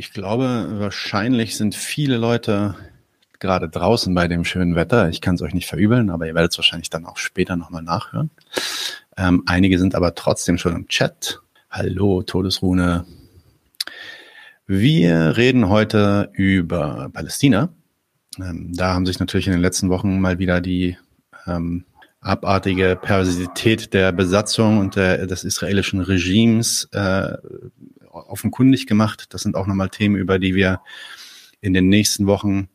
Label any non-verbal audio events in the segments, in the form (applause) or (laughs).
Ich glaube, wahrscheinlich sind viele Leute gerade draußen bei dem schönen Wetter. Ich kann es euch nicht verübeln, aber ihr werdet es wahrscheinlich dann auch später nochmal nachhören. Ähm, einige sind aber trotzdem schon im Chat. Hallo, Todesrune. Wir reden heute über Palästina. Ähm, da haben sich natürlich in den letzten Wochen mal wieder die ähm, abartige Perversität der Besatzung und der, des israelischen Regimes äh, offenkundig gemacht. Das sind auch nochmal Themen, über die wir in den nächsten Wochen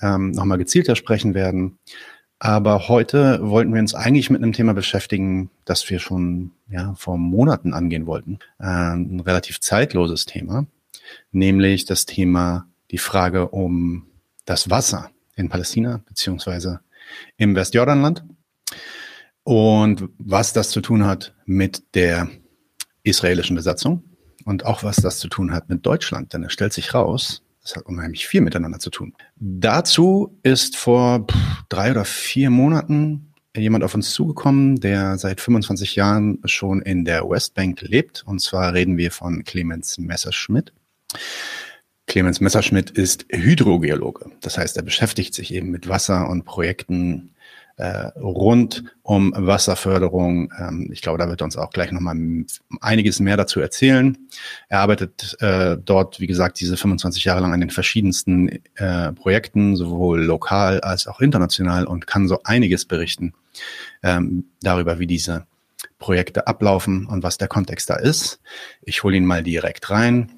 ähm, nochmal gezielter sprechen werden. Aber heute wollten wir uns eigentlich mit einem Thema beschäftigen, das wir schon ja, vor Monaten angehen wollten. Äh, ein relativ zeitloses Thema, nämlich das Thema, die Frage um das Wasser in Palästina beziehungsweise im Westjordanland und was das zu tun hat mit der israelischen Besatzung und auch was das zu tun hat mit Deutschland, denn es stellt sich raus, das hat unheimlich viel miteinander zu tun. Dazu ist vor drei oder vier Monaten jemand auf uns zugekommen, der seit 25 Jahren schon in der Westbank lebt. Und zwar reden wir von Clemens Messerschmidt. Clemens Messerschmidt ist Hydrogeologe. Das heißt, er beschäftigt sich eben mit Wasser und Projekten äh, rund um Wasserförderung. Ähm, ich glaube, da wird er uns auch gleich nochmal einiges mehr dazu erzählen. Er arbeitet äh, dort, wie gesagt, diese 25 Jahre lang an den verschiedensten äh, Projekten, sowohl lokal als auch international und kann so einiges berichten ähm, darüber, wie diese Projekte ablaufen und was der Kontext da ist. Ich hole ihn mal direkt rein.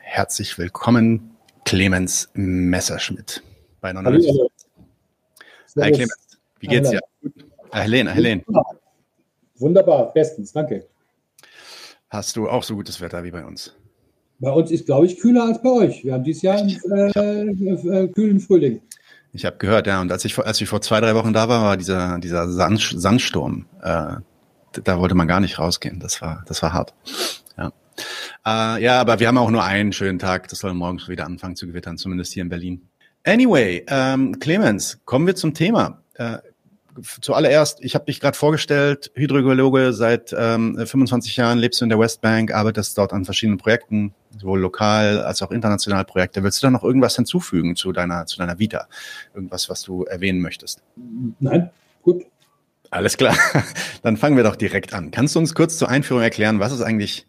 Herzlich willkommen, Clemens Messerschmidt bei 99. Hallo. Hi Clemens. Wie geht's dir? Helene, Helene. Wunderbar, bestens, danke. Hast du auch so gutes Wetter wie bei uns? Bei uns ist, glaube ich, kühler als bei euch. Wir haben dieses Jahr einen äh, äh, kühlen Frühling. Ich habe gehört, ja. Und als ich, als ich vor zwei, drei Wochen da war, war dieser, dieser Sand, Sandsturm. Äh, da wollte man gar nicht rausgehen. Das war, das war hart. Ja. Äh, ja, aber wir haben auch nur einen schönen Tag. Das soll morgen schon wieder anfangen zu gewittern, zumindest hier in Berlin. Anyway, ähm, Clemens, kommen wir zum Thema. Äh, zuallererst, ich habe dich gerade vorgestellt, Hydrogeologe, seit ähm, 25 Jahren lebst du in der Westbank, arbeitest dort an verschiedenen Projekten, sowohl lokal als auch international Projekte. Willst du da noch irgendwas hinzufügen zu deiner, zu deiner Vita? Irgendwas, was du erwähnen möchtest? Nein, gut. Alles klar. (laughs) Dann fangen wir doch direkt an. Kannst du uns kurz zur Einführung erklären, was ist eigentlich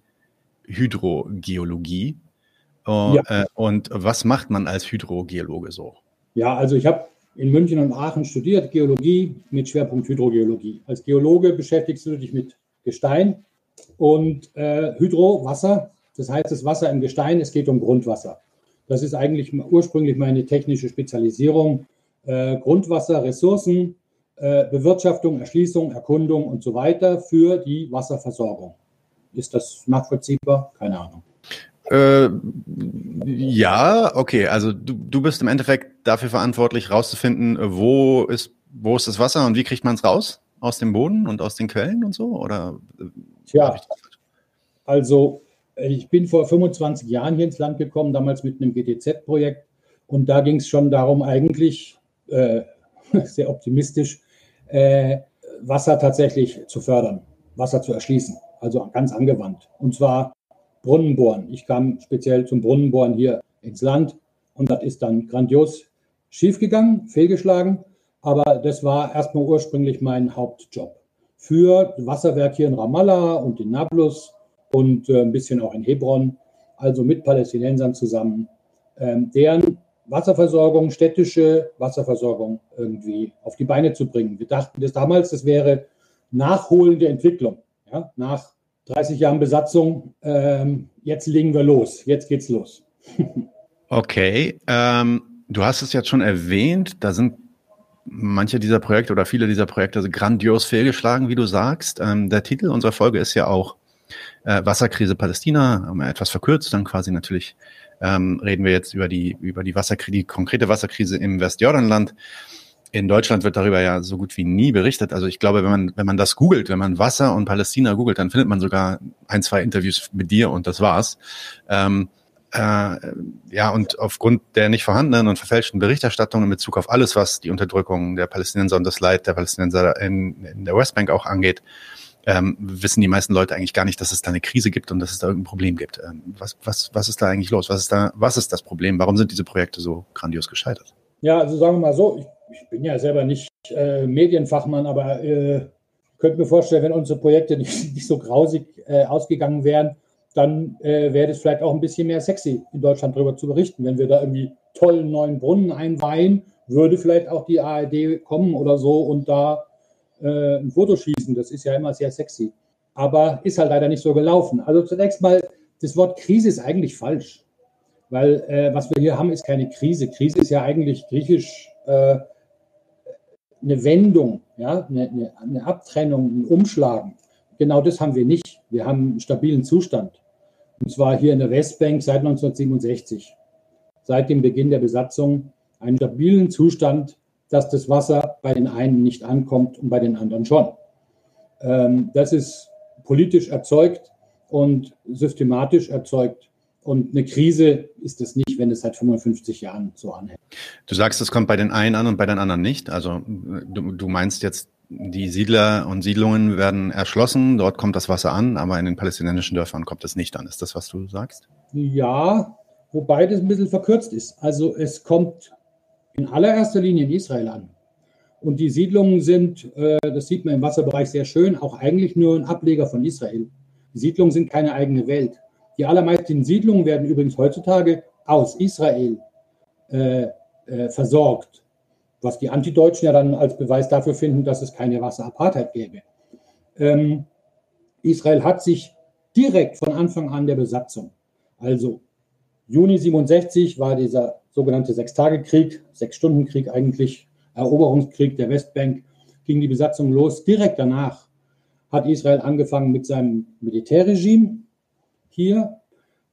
Hydrogeologie? Oh, ja. äh, und was macht man als Hydrogeologe so? Ja, also ich habe in München und Aachen studiert, Geologie mit Schwerpunkt Hydrogeologie. Als Geologe beschäftigst du dich mit Gestein und äh, Hydro, Wasser. Das heißt, das Wasser im Gestein, es geht um Grundwasser. Das ist eigentlich ursprünglich meine technische Spezialisierung. Äh, Grundwasser, Ressourcen, äh, Bewirtschaftung, Erschließung, Erkundung und so weiter für die Wasserversorgung. Ist das nachvollziehbar? Keine Ahnung. Äh, ja, okay. Also du, du bist im Endeffekt dafür verantwortlich, rauszufinden, wo ist, wo ist das Wasser und wie kriegt man es raus? Aus dem Boden und aus den Quellen und so? Oder äh, Tja, also ich bin vor 25 Jahren hier ins Land gekommen, damals mit einem GTZ-Projekt. Und da ging es schon darum, eigentlich äh, (laughs) sehr optimistisch, äh, Wasser tatsächlich zu fördern, Wasser zu erschließen, also ganz angewandt. Und zwar Brunnenbohren. Ich kam speziell zum Brunnenbohren hier ins Land und das ist dann grandios schiefgegangen, fehlgeschlagen. Aber das war erstmal ursprünglich mein Hauptjob. Für Wasserwerk hier in Ramallah und in Nablus und äh, ein bisschen auch in Hebron, also mit Palästinensern zusammen, ähm, deren Wasserversorgung, städtische Wasserversorgung irgendwie auf die Beine zu bringen. Wir dachten das damals, das wäre nachholende Entwicklung. Ja, nach 30 Jahren Besatzung. Ähm, jetzt legen wir los. Jetzt geht's los. (laughs) okay. Ähm, du hast es jetzt schon erwähnt. Da sind manche dieser Projekte oder viele dieser Projekte grandios fehlgeschlagen, wie du sagst. Ähm, der Titel unserer Folge ist ja auch äh, Wasserkrise Palästina, etwas verkürzt, dann quasi natürlich ähm, reden wir jetzt über die über die Wasserkrise, die konkrete Wasserkrise im Westjordanland in Deutschland wird darüber ja so gut wie nie berichtet. Also ich glaube, wenn man, wenn man das googelt, wenn man Wasser und Palästina googelt, dann findet man sogar ein, zwei Interviews mit dir und das war's. Ähm, äh, ja, und aufgrund der nicht vorhandenen und verfälschten Berichterstattung in Bezug auf alles, was die Unterdrückung der Palästinenser und das Leid der Palästinenser in, in der Westbank auch angeht, ähm, wissen die meisten Leute eigentlich gar nicht, dass es da eine Krise gibt und dass es da irgendein Problem gibt. Ähm, was, was, was ist da eigentlich los? Was ist da, was ist das Problem? Warum sind diese Projekte so grandios gescheitert? Ja, also sagen wir mal so, ich, ich bin ja selber nicht äh, Medienfachmann, aber äh, könnte mir vorstellen, wenn unsere Projekte nicht, (laughs) nicht so grausig äh, ausgegangen wären, dann äh, wäre es vielleicht auch ein bisschen mehr sexy, in Deutschland darüber zu berichten. Wenn wir da irgendwie tollen neuen Brunnen einweihen, würde vielleicht auch die ARD kommen oder so und da äh, ein Foto schießen. Das ist ja immer sehr sexy. Aber ist halt leider nicht so gelaufen. Also zunächst mal, das Wort Krise ist eigentlich falsch. Weil äh, was wir hier haben, ist keine Krise. Krise ist ja eigentlich griechisch äh, eine Wendung, ja, eine, eine, Abtrennung, ein Umschlagen. Genau das haben wir nicht. Wir haben einen stabilen Zustand. Und zwar hier in der Westbank seit 1967, seit dem Beginn der Besatzung, einen stabilen Zustand, dass das Wasser bei den einen nicht ankommt und bei den anderen schon. Ähm, das ist politisch erzeugt und systematisch erzeugt. Und eine Krise ist es nicht, wenn es seit 55 Jahren so anhält. Du sagst, es kommt bei den einen an und bei den anderen nicht. Also du, du meinst jetzt, die Siedler und Siedlungen werden erschlossen, dort kommt das Wasser an, aber in den palästinensischen Dörfern kommt es nicht an. Ist das, was du sagst? Ja, wobei das ein bisschen verkürzt ist. Also es kommt in allererster Linie in Israel an. Und die Siedlungen sind, äh, das sieht man im Wasserbereich sehr schön, auch eigentlich nur ein Ableger von Israel. Die Siedlungen sind keine eigene Welt. Die allermeisten Siedlungen werden übrigens heutzutage aus Israel äh, äh, versorgt, was die Antideutschen ja dann als Beweis dafür finden, dass es keine Wasserapartheid gäbe. Ähm, Israel hat sich direkt von Anfang an der Besatzung, also Juni 67 war dieser sogenannte Sechstagekrieg, Sechs-Stunden-Krieg eigentlich, Eroberungskrieg der Westbank, ging die Besatzung los. Direkt danach hat Israel angefangen mit seinem Militärregime hier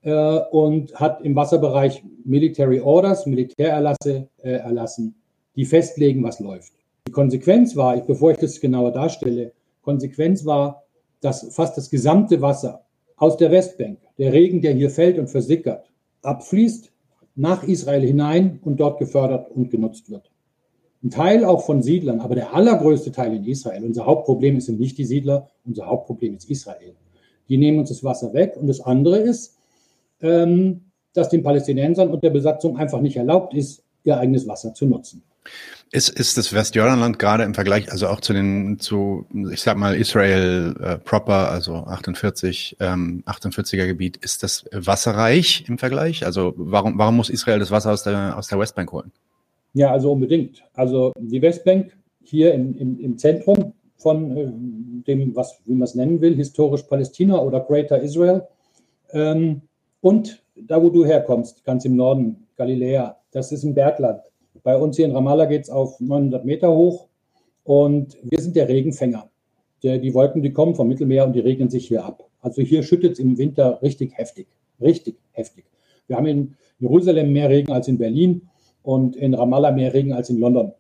äh, und hat im Wasserbereich Military Orders, Militärerlasse äh, erlassen, die festlegen, was läuft. Die Konsequenz war, ich, bevor ich das genauer darstelle, Konsequenz war, dass fast das gesamte Wasser aus der Westbank, der Regen, der hier fällt und versickert, abfließt nach Israel hinein und dort gefördert und genutzt wird. Ein Teil auch von Siedlern, aber der allergrößte Teil in Israel. Unser Hauptproblem sind nicht die Siedler, unser Hauptproblem ist Israel. Die nehmen uns das Wasser weg. Und das andere ist, ähm, dass den Palästinensern und der Besatzung einfach nicht erlaubt ist, ihr eigenes Wasser zu nutzen. Ist, ist das Westjordanland gerade im Vergleich, also auch zu den, zu, ich sag mal, Israel äh, proper, also 48, ähm, 48er Gebiet, ist das wasserreich im Vergleich? Also warum, warum muss Israel das Wasser aus der, aus der Westbank holen? Ja, also unbedingt. Also die Westbank hier im, im, im Zentrum von äh, dem, was, wie man es nennen will, historisch Palästina oder Greater Israel. Ähm, und da, wo du herkommst, ganz im Norden, Galiläa, das ist ein Bergland. Bei uns hier in Ramallah geht es auf 900 Meter hoch und wir sind der Regenfänger. Die Wolken, die kommen vom Mittelmeer und die regnen sich hier ab. Also hier schüttet es im Winter richtig heftig, richtig heftig. Wir haben in Jerusalem mehr Regen als in Berlin und in Ramallah mehr Regen als in London.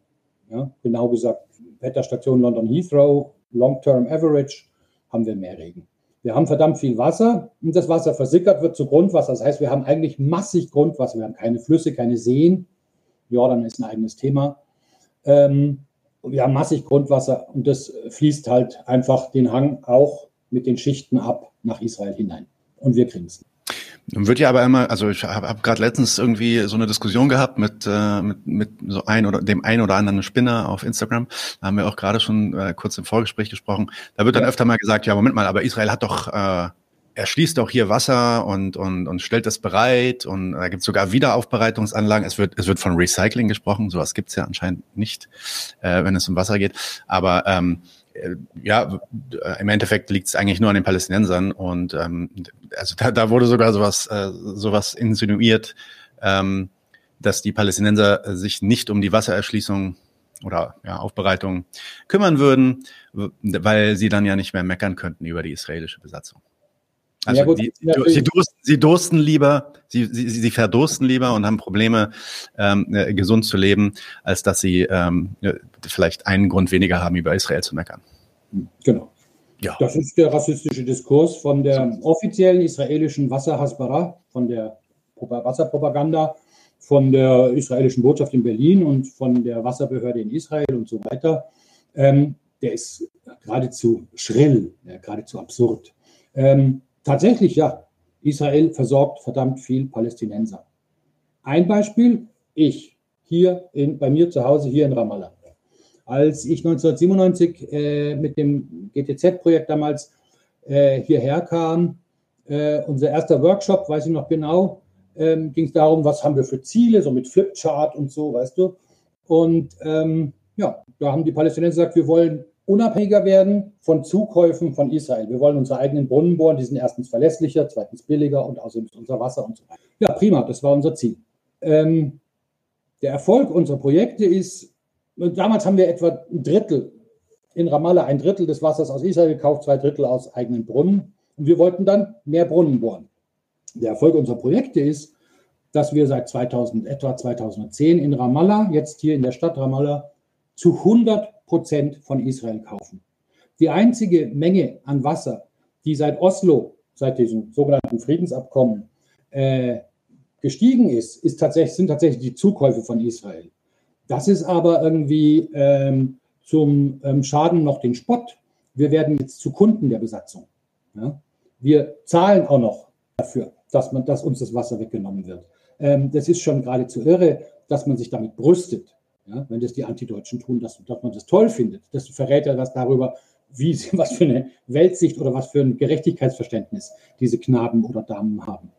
Ja, genau gesagt, Wetterstation London Heathrow, Long-Term Average, haben wir mehr Regen. Wir haben verdammt viel Wasser und das Wasser versickert wird zu Grundwasser. Das heißt, wir haben eigentlich massig Grundwasser. Wir haben keine Flüsse, keine Seen, Jordan ist ein eigenes Thema. Ähm, wir haben massig Grundwasser und das fließt halt einfach den Hang auch mit den Schichten ab nach Israel hinein. Und wir kriegen es. Nun wird ja aber immer, also ich habe hab gerade letztens irgendwie so eine Diskussion gehabt mit, äh, mit, mit so ein oder dem ein oder anderen Spinner auf Instagram. Da haben wir auch gerade schon äh, kurz im Vorgespräch gesprochen. Da wird dann ja. öfter mal gesagt, ja, Moment mal, aber Israel hat doch äh, er schließt auch hier Wasser und, und, und stellt das bereit und da gibt es sogar Wiederaufbereitungsanlagen. Es wird, es wird von Recycling gesprochen, sowas gibt es ja anscheinend nicht, äh, wenn es um Wasser geht. Aber ähm, äh, ja, im Endeffekt liegt es eigentlich nur an den Palästinensern und ähm, also da, da wurde sogar sowas, äh, sowas insinuiert, ähm, dass die Palästinenser sich nicht um die Wassererschließung oder ja, Aufbereitung kümmern würden, weil sie dann ja nicht mehr meckern könnten über die israelische Besatzung. Also ja, gut, die, sie, dursten, sie dursten lieber, sie, sie, sie verdursten lieber und haben Probleme, ähm, äh, gesund zu leben, als dass sie ähm, vielleicht einen Grund weniger haben, über Israel zu meckern. Genau. Ja. Das ist der rassistische Diskurs von der offiziellen israelischen Wasserhasbara, von der Wasserpropaganda, von der israelischen Botschaft in Berlin und von der Wasserbehörde in Israel und so weiter. Ähm, der ist geradezu schrill, ja, geradezu absurd. Ähm, tatsächlich, ja, Israel versorgt verdammt viel Palästinenser. Ein Beispiel, ich, hier in, bei mir zu Hause, hier in Ramallah. Als ich 1997 äh, mit dem GTZ-Projekt damals äh, hierher kam, äh, unser erster Workshop, weiß ich noch genau, ähm, ging es darum, was haben wir für Ziele, so mit Flipchart und so, weißt du. Und ähm, ja, da haben die Palästinenser gesagt, wir wollen unabhängiger werden von Zukäufen von Israel. Wir wollen unsere eigenen Brunnen bohren, die sind erstens verlässlicher, zweitens billiger und außerdem ist unser Wasser und so weiter. Ja, prima, das war unser Ziel. Ähm, der Erfolg unserer Projekte ist, damals haben wir etwa ein Drittel in Ramallah, ein Drittel des Wassers aus Israel gekauft, zwei Drittel aus eigenen Brunnen. Und wir wollten dann mehr Brunnen bohren. Der Erfolg unserer Projekte ist, dass wir seit 2000, etwa 2010 in Ramallah, jetzt hier in der Stadt Ramallah, zu 100 Prozent von Israel kaufen. Die einzige Menge an Wasser, die seit Oslo, seit diesem sogenannten Friedensabkommen, äh, gestiegen ist, ist tatsächlich, sind tatsächlich die Zukäufe von Israel. Das ist aber irgendwie ähm, zum ähm, Schaden noch den Spott. Wir werden jetzt zu Kunden der Besatzung. Ja? Wir zahlen auch noch dafür, dass, man, dass uns das Wasser weggenommen wird. Ähm, das ist schon geradezu irre, dass man sich damit brüstet. Ja? Wenn das die Antideutschen tun, dass, dass man das toll findet. Das verrät ja was darüber, wie (laughs) was für eine Weltsicht oder was für ein Gerechtigkeitsverständnis diese Knaben oder Damen haben.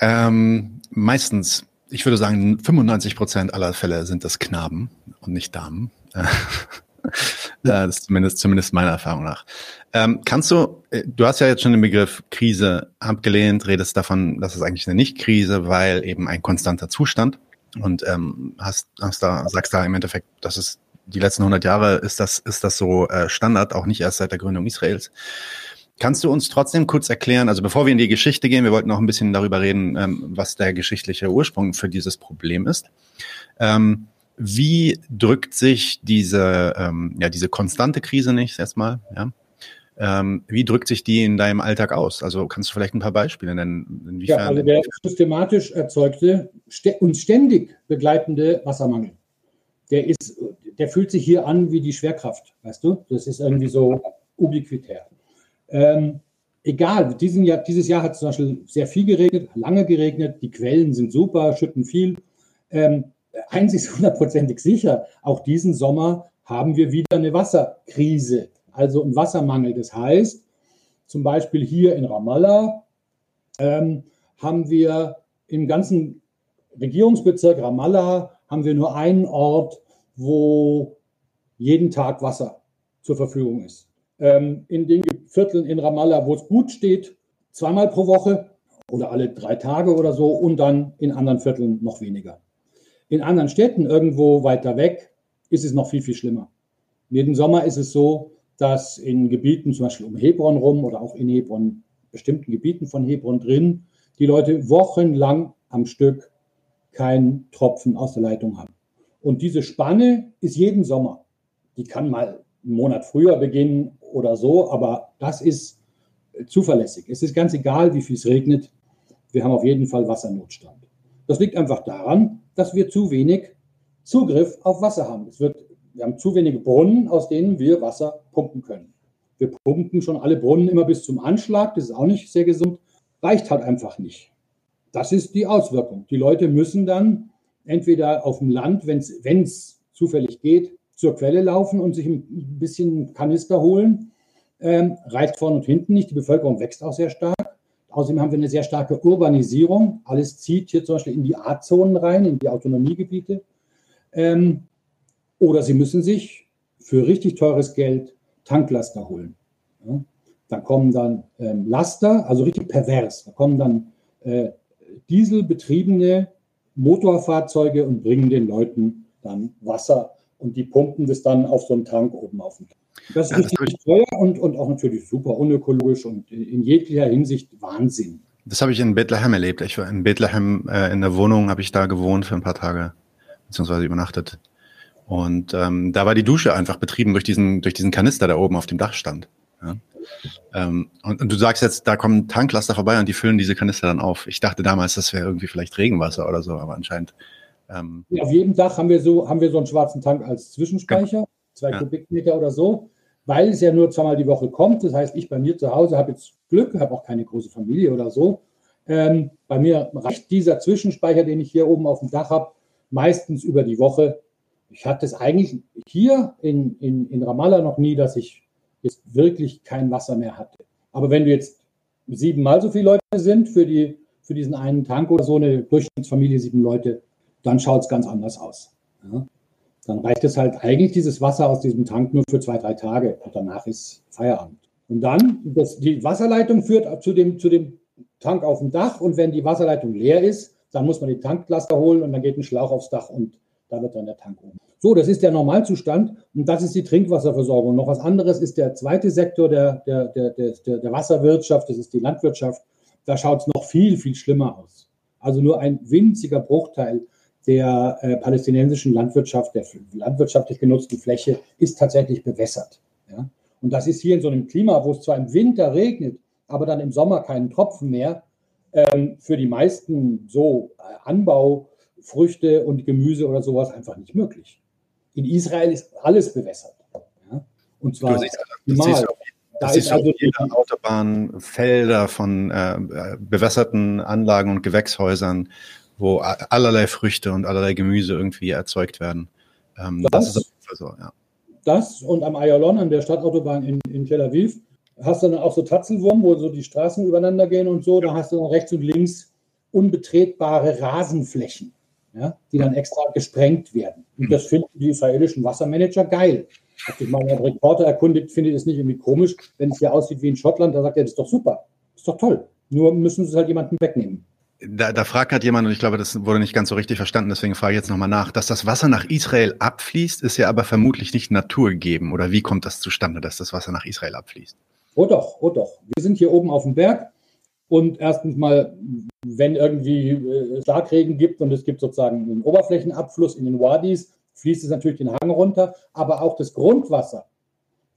Ähm, meistens, ich würde sagen, 95 Prozent aller Fälle sind das Knaben und nicht Damen. (laughs) das ist zumindest, zumindest meiner Erfahrung nach. Ähm, kannst du, äh, du hast ja jetzt schon den Begriff Krise abgelehnt, redest davon, dass es eigentlich eine Nicht-Krise, weil eben ein konstanter Zustand und ähm, hast, hast da, sagst da im Endeffekt, dass es die letzten 100 Jahre ist das, ist das so äh, Standard, auch nicht erst seit der Gründung Israels. Kannst du uns trotzdem kurz erklären, also bevor wir in die Geschichte gehen, wir wollten noch ein bisschen darüber reden, ähm, was der geschichtliche Ursprung für dieses Problem ist. Ähm, wie drückt sich diese, ähm, ja, diese konstante Krise nicht erstmal, ja? Ähm, wie drückt sich die in deinem Alltag aus? Also kannst du vielleicht ein paar Beispiele nennen? Inwiefern ja, also der systematisch erzeugte, st uns ständig begleitende Wassermangel, der ist, der fühlt sich hier an wie die Schwerkraft, weißt du? Das ist irgendwie so ubiquitär. Ähm, egal, diesen Jahr, dieses Jahr hat es zum Beispiel sehr viel geregnet, lange geregnet, die Quellen sind super, schütten viel. Ähm, eins ist hundertprozentig sicher, auch diesen Sommer haben wir wieder eine Wasserkrise, also einen Wassermangel. Das heißt, zum Beispiel hier in Ramallah ähm, haben wir im ganzen Regierungsbezirk Ramallah haben wir nur einen Ort, wo jeden Tag Wasser zur Verfügung ist. Ähm, in den Vierteln in Ramallah, wo es gut steht, zweimal pro Woche oder alle drei Tage oder so und dann in anderen Vierteln noch weniger. In anderen Städten, irgendwo weiter weg, ist es noch viel, viel schlimmer. Jeden Sommer ist es so, dass in Gebieten, zum Beispiel um Hebron rum oder auch in Hebron, bestimmten Gebieten von Hebron drin, die Leute wochenlang am Stück keinen Tropfen aus der Leitung haben. Und diese Spanne ist jeden Sommer. Die kann mal einen Monat früher beginnen oder so, aber das ist zuverlässig. Es ist ganz egal, wie viel es regnet. Wir haben auf jeden Fall Wassernotstand. Das liegt einfach daran, dass wir zu wenig Zugriff auf Wasser haben. Es wird, wir haben zu wenige Brunnen, aus denen wir Wasser pumpen können. Wir pumpen schon alle Brunnen immer bis zum Anschlag. Das ist auch nicht sehr gesund. Reicht halt einfach nicht. Das ist die Auswirkung. Die Leute müssen dann entweder auf dem Land, wenn es zufällig geht, zur Quelle laufen und sich ein bisschen Kanister holen. Ähm, reicht vorne und hinten nicht. Die Bevölkerung wächst auch sehr stark. Außerdem haben wir eine sehr starke Urbanisierung. Alles zieht hier zum Beispiel in die A-Zonen rein, in die Autonomiegebiete. Ähm, oder Sie müssen sich für richtig teures Geld Tanklaster holen. Ja? Da kommen dann ähm, Laster, also richtig pervers. Da kommen dann äh, dieselbetriebene Motorfahrzeuge und bringen den Leuten dann Wasser und die pumpen das dann auf so einen Tank oben auf den das ist ja, richtig teuer und, und auch natürlich super unökologisch und in jeglicher Hinsicht Wahnsinn. Das habe ich in Bethlehem erlebt. Ich war in Bethlehem äh, in der Wohnung, habe ich da gewohnt für ein paar Tage, beziehungsweise übernachtet. Und ähm, da war die Dusche einfach betrieben durch diesen, durch diesen Kanister, der oben auf dem Dach stand. Ja. Ähm, und, und, du sagst jetzt, da kommen Tanklaster vorbei und die füllen diese Kanister dann auf. Ich dachte damals, das wäre irgendwie vielleicht Regenwasser oder so, aber anscheinend. Ähm, ja, auf jedem Dach haben wir so, haben wir so einen schwarzen Tank als Zwischenspeicher. zwei ja. Kubikmeter oder so, weil es ja nur zweimal die Woche kommt. Das heißt, ich bei mir zu Hause habe jetzt Glück, habe auch keine große Familie oder so. Ähm, bei mir reicht dieser Zwischenspeicher, den ich hier oben auf dem Dach habe, meistens über die Woche. Ich hatte es eigentlich hier in, in, in Ramallah noch nie, dass ich jetzt wirklich kein Wasser mehr hatte. Aber wenn du jetzt siebenmal so viele Leute sind für, die, für diesen einen Tank oder so, eine Durchschnittsfamilie, sieben Leute, dann schaut es ganz anders aus. Ja? Dann reicht es halt eigentlich dieses Wasser aus diesem Tank nur für zwei, drei Tage und danach ist Feierabend. Und dann, das, die Wasserleitung führt zu dem, zu dem Tank auf dem Dach und wenn die Wasserleitung leer ist, dann muss man die Tanklaster holen und dann geht ein Schlauch aufs Dach und da wird dann der Tank oben. So, das ist der Normalzustand und das ist die Trinkwasserversorgung. Noch was anderes ist der zweite Sektor der, der, der, der, der Wasserwirtschaft, das ist die Landwirtschaft. Da schaut es noch viel, viel schlimmer aus. Also nur ein winziger Bruchteil der äh, palästinensischen Landwirtschaft, der landwirtschaftlich genutzten Fläche, ist tatsächlich bewässert. Ja? Und das ist hier in so einem Klima, wo es zwar im Winter regnet, aber dann im Sommer keinen Tropfen mehr, ähm, für die meisten so äh, Anbaufrüchte und Gemüse oder sowas einfach nicht möglich. In Israel ist alles bewässert. Ja? Und zwar siehst, da ist also die Autobahn Felder von äh, bewässerten Anlagen und Gewächshäusern wo allerlei Früchte und allerlei Gemüse irgendwie erzeugt werden. Ähm, das, das, ist auf jeden Fall so, ja. Das und am Ayalon, an der Stadtautobahn in, in Tel Aviv, hast du dann auch so Tatzelwurm, wo so die Straßen übereinander gehen und so. Da hast du dann rechts und links unbetretbare Rasenflächen, ja, die dann extra gesprengt werden. Und das finden die israelischen Wassermanager geil. Hat sich mal ein Reporter erkundigt, findet es nicht irgendwie komisch, wenn es hier aussieht wie in Schottland. Da sagt er, das ist doch super, das ist doch toll. Nur müssen sie es halt jemandem wegnehmen. Da, da fragt halt jemand, und ich glaube, das wurde nicht ganz so richtig verstanden, deswegen frage ich jetzt nochmal nach, dass das Wasser nach Israel abfließt, ist ja aber vermutlich nicht naturgegeben. Oder wie kommt das zustande, dass das Wasser nach Israel abfließt? Oh doch, oh doch. Wir sind hier oben auf dem Berg und erstens mal, wenn irgendwie äh, Starkregen gibt und es gibt sozusagen einen Oberflächenabfluss in den Wadis, fließt es natürlich den Hang runter, aber auch das Grundwasser,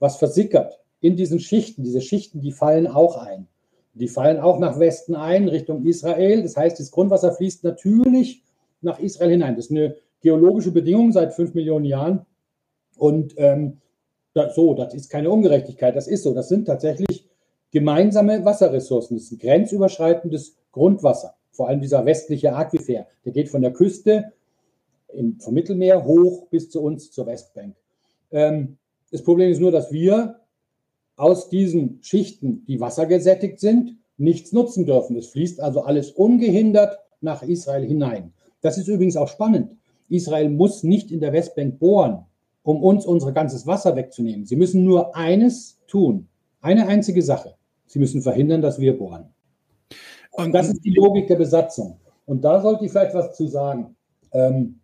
was versickert in diesen Schichten, diese Schichten, die fallen auch ein. Die fallen auch nach Westen ein, Richtung Israel. Das heißt, das Grundwasser fließt natürlich nach Israel hinein. Das ist eine geologische Bedingung seit fünf Millionen Jahren. Und ähm, so, das ist keine Ungerechtigkeit, das ist so. Das sind tatsächlich gemeinsame Wasserressourcen. Das ist ein grenzüberschreitendes Grundwasser. Vor allem dieser westliche Aquifer. Der geht von der Küste im, vom Mittelmeer hoch bis zu uns zur Westbank. Ähm, das Problem ist nur, dass wir aus diesen Schichten, die wassergesättigt sind, nichts nutzen dürfen. Es fließt also alles ungehindert nach Israel hinein. Das ist übrigens auch spannend. Israel muss nicht in der Westbank bohren, um uns unser ganzes Wasser wegzunehmen. Sie müssen nur eines tun, eine einzige Sache. Sie müssen verhindern, dass wir bohren. Und das ist die Logik der Besatzung. Und da sollte ich vielleicht was zu sagen. Ähm,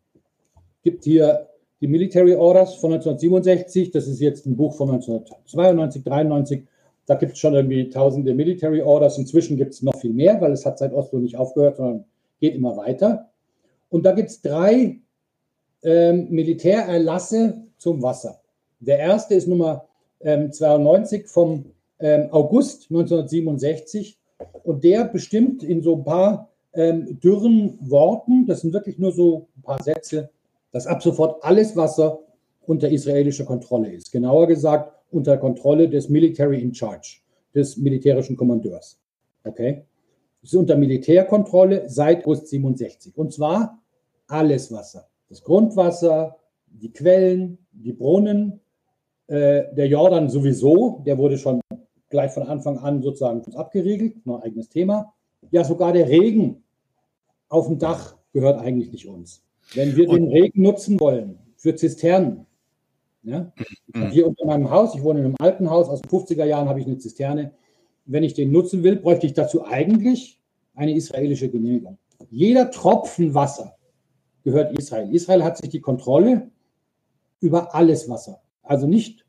gibt hier die Military Orders von 1967, das ist jetzt ein Buch von 1992, 93. Da gibt es schon irgendwie tausende Military Orders. Inzwischen gibt es noch viel mehr, weil es hat seit Oslo nicht aufgehört, sondern geht immer weiter. Und da gibt es drei ähm, Militärerlasse zum Wasser. Der erste ist Nummer ähm, 92 vom ähm, August 1967 und der bestimmt in so ein paar ähm, dürren Worten, das sind wirklich nur so ein paar Sätze, dass ab sofort alles Wasser unter israelischer Kontrolle ist. Genauer gesagt, unter Kontrolle des Military in Charge, des militärischen Kommandeurs. Okay? Es ist unter Militärkontrolle seit August 67. Und zwar alles Wasser. Das Grundwasser, die Quellen, die Brunnen, äh, der Jordan sowieso, der wurde schon gleich von Anfang an sozusagen abgeriegelt, noch ein eigenes Thema. Ja, sogar der Regen auf dem Dach gehört eigentlich nicht uns. Wenn wir den Regen nutzen wollen für Zisternen, ja, mhm. hier unter meinem Haus, ich wohne in einem alten Haus, aus den 50er Jahren habe ich eine Zisterne. Wenn ich den nutzen will, bräuchte ich dazu eigentlich eine israelische Genehmigung. Jeder Tropfen Wasser gehört Israel. Israel hat sich die Kontrolle über alles Wasser. Also nicht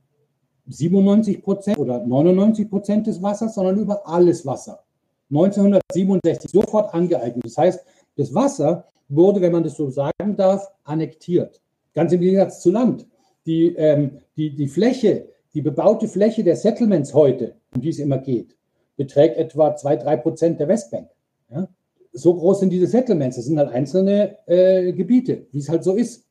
97 Prozent oder 99 Prozent des Wassers, sondern über alles Wasser. 1967 sofort angeeignet. Das heißt, das Wasser wurde, wenn man das so sagen darf, annektiert. Ganz im Gegensatz zu Land. Die, ähm, die, die Fläche, die bebaute Fläche der Settlements heute, um die es immer geht, beträgt etwa zwei drei Prozent der Westbank. Ja? So groß sind diese Settlements. Das sind halt einzelne äh, Gebiete, wie es halt so ist.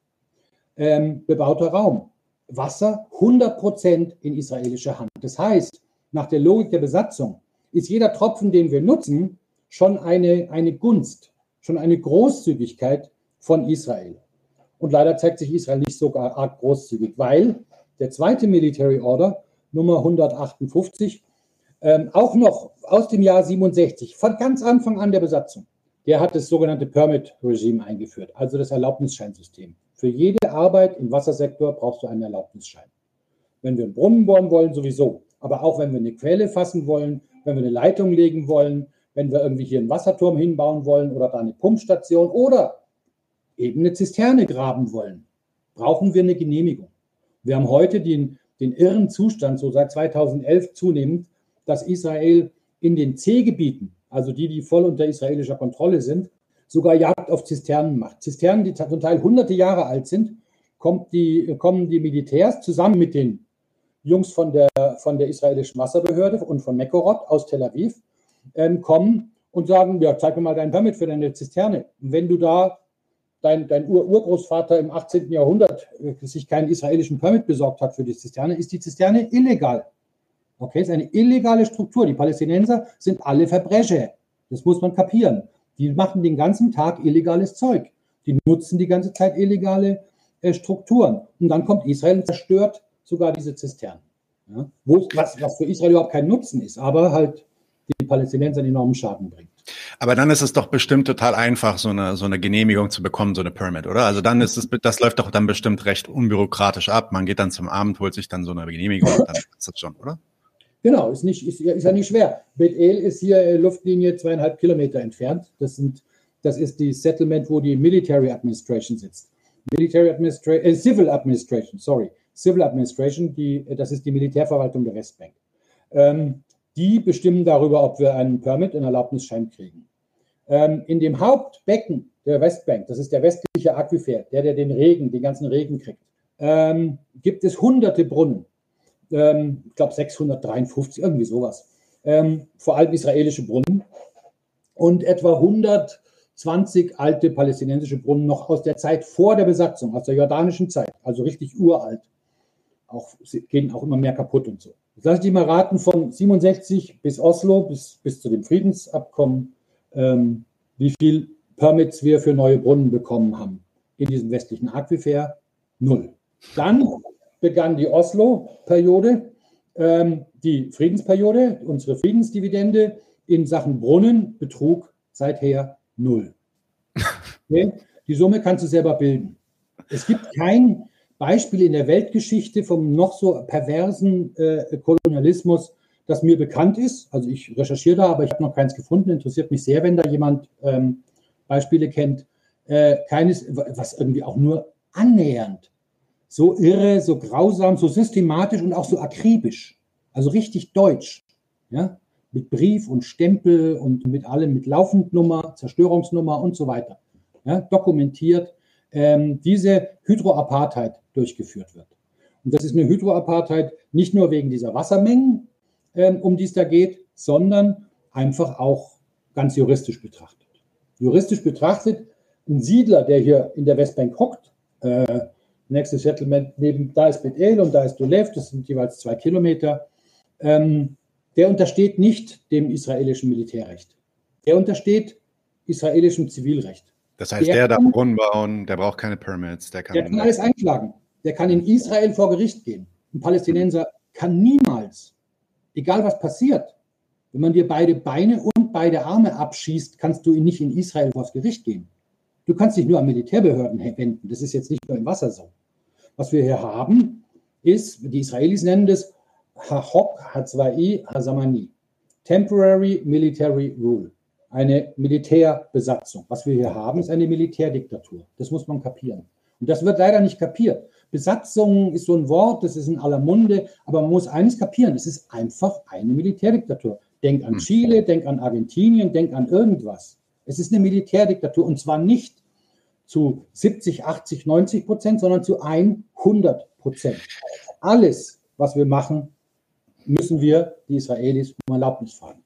Ähm, bebauter Raum. Wasser 100 Prozent in israelischer Hand. Das heißt, nach der Logik der Besatzung ist jeder Tropfen, den wir nutzen, schon eine, eine Gunst, schon eine Großzügigkeit von Israel. Und leider zeigt sich Israel nicht so arg großzügig, weil der zweite Military Order, Nummer 158, ähm, auch noch aus dem Jahr 67, von ganz Anfang an der Besatzung, der hat das sogenannte Permit-Regime eingeführt, also das Erlaubnisscheinsystem. Für jede Arbeit im Wassersektor brauchst du einen Erlaubnisschein. Wenn wir einen Brunnen bohren wollen, sowieso. Aber auch wenn wir eine Quelle fassen wollen, wenn wir eine Leitung legen wollen, wenn wir irgendwie hier einen Wasserturm hinbauen wollen oder da eine Pumpstation oder eben eine Zisterne graben wollen, brauchen wir eine Genehmigung. Wir haben heute den, den irren Zustand, so seit 2011 zunehmend, dass Israel in den C-Gebieten, also die, die voll unter israelischer Kontrolle sind, sogar Jagd auf Zisternen macht. Zisternen, die zum Teil hunderte Jahre alt sind, die, kommen die Militärs zusammen mit den Jungs von der, von der israelischen Wasserbehörde und von Mekorot aus Tel Aviv, ähm, kommen und sagen, ja, zeig mir mal dein Permit für deine Zisterne. Und wenn du da dein, dein Ur Urgroßvater im 18. Jahrhundert äh, sich keinen israelischen Permit besorgt hat für die Zisterne, ist die Zisterne illegal. Okay, ist eine illegale Struktur. Die Palästinenser sind alle Verbrecher. Das muss man kapieren. Die machen den ganzen Tag illegales Zeug. Die nutzen die ganze Zeit illegale äh, Strukturen. Und dann kommt Israel und zerstört sogar diese Zisternen. Ja? Wo, was, was für Israel überhaupt kein Nutzen ist, aber halt die Palästinenser einen enormen Schaden bringt. Aber dann ist es doch bestimmt total einfach, so eine, so eine Genehmigung zu bekommen, so eine Permit, oder? Also dann ist es, das läuft doch dann bestimmt recht unbürokratisch ab. Man geht dann zum Abend, holt sich dann so eine Genehmigung und dann ist das schon, oder? Genau, ist, nicht, ist, ist ja nicht schwer. Bet El ist hier äh, Luftlinie zweieinhalb Kilometer entfernt. Das, sind, das ist die Settlement, wo die Military Administration sitzt. Military Administration, äh, Civil Administration, sorry. Civil Administration, die, das ist die Militärverwaltung der Westbank. Ähm, die bestimmen darüber, ob wir einen Permit, einen Erlaubnisschein kriegen. Ähm, in dem Hauptbecken der Westbank, das ist der westliche Aquifer, der, der den Regen, den ganzen Regen kriegt, ähm, gibt es hunderte Brunnen. Ähm, ich glaube 653, irgendwie sowas. Ähm, vor allem israelische Brunnen. Und etwa 120 alte palästinensische Brunnen noch aus der Zeit vor der Besatzung, aus der jordanischen Zeit, also richtig uralt. Auch, gehen auch immer mehr kaputt und so. Jetzt lasse ich mal raten, von 67 bis Oslo, bis, bis zu dem Friedensabkommen, ähm, wie viel Permits wir für neue Brunnen bekommen haben in diesem westlichen Aquifer? Null. Dann begann die Oslo-Periode, ähm, die Friedensperiode, unsere Friedensdividende in Sachen Brunnen betrug seither null. (laughs) Okay? Die Summe kannst du selber bilden. Es gibt kein Beispiel in der Weltgeschichte vom noch so perversen äh, Kolonialismus, das mir bekannt ist. Also ich recherchiere da, aber ich habe noch keins gefunden. Interessiert mich sehr, wenn da jemand ähm, Beispiele kennt. Äh, keines, was irgendwie auch nur annähernd so irre, so grausam, so systematisch und auch so akribisch. Also richtig deutsch. Ja? Mit Brief und Stempel und mit allem, mit Laufendnummer, Zerstörungsnummer und so weiter. Ja? Dokumentiert ähm, diese Hydroapartheid durchgeführt wird. Und das ist eine Hydroapartheid nicht nur wegen dieser Wassermengen, ähm, um die es da geht, sondern einfach auch ganz juristisch betrachtet. Juristisch betrachtet, ein Siedler, der hier in der Westbank hockt, äh, nächstes Settlement neben, da ist Bet El und da ist Dolev, das sind jeweils zwei Kilometer, ähm, der untersteht nicht dem israelischen Militärrecht. Der untersteht israelischem Zivilrecht. Das heißt, der, der darf Brunnen bauen, der braucht keine Permits, der kann, der kann alles einklagen. Der kann in Israel vor Gericht gehen. Ein Palästinenser kann niemals, egal was passiert, wenn man dir beide Beine und beide Arme abschießt, kannst du ihn nicht in Israel vor das Gericht gehen. Du kannst dich nur an Militärbehörden wenden. Das ist jetzt nicht nur im Wasser so. Was wir hier haben, ist, die Israelis nennen das Hahok Hatzwai Hazamani. Temporary Military Rule eine Militärbesatzung. Was wir hier haben, ist eine Militärdiktatur. Das muss man kapieren. Und das wird leider nicht kapiert. Besatzung ist so ein Wort, das ist in aller Munde, aber man muss eines kapieren, es ist einfach eine Militärdiktatur. Denk an hm. Chile, denk an Argentinien, denk an irgendwas. Es ist eine Militärdiktatur und zwar nicht zu 70, 80, 90 Prozent, sondern zu 100 Prozent. Alles, was wir machen, müssen wir die Israelis um Erlaubnis fragen.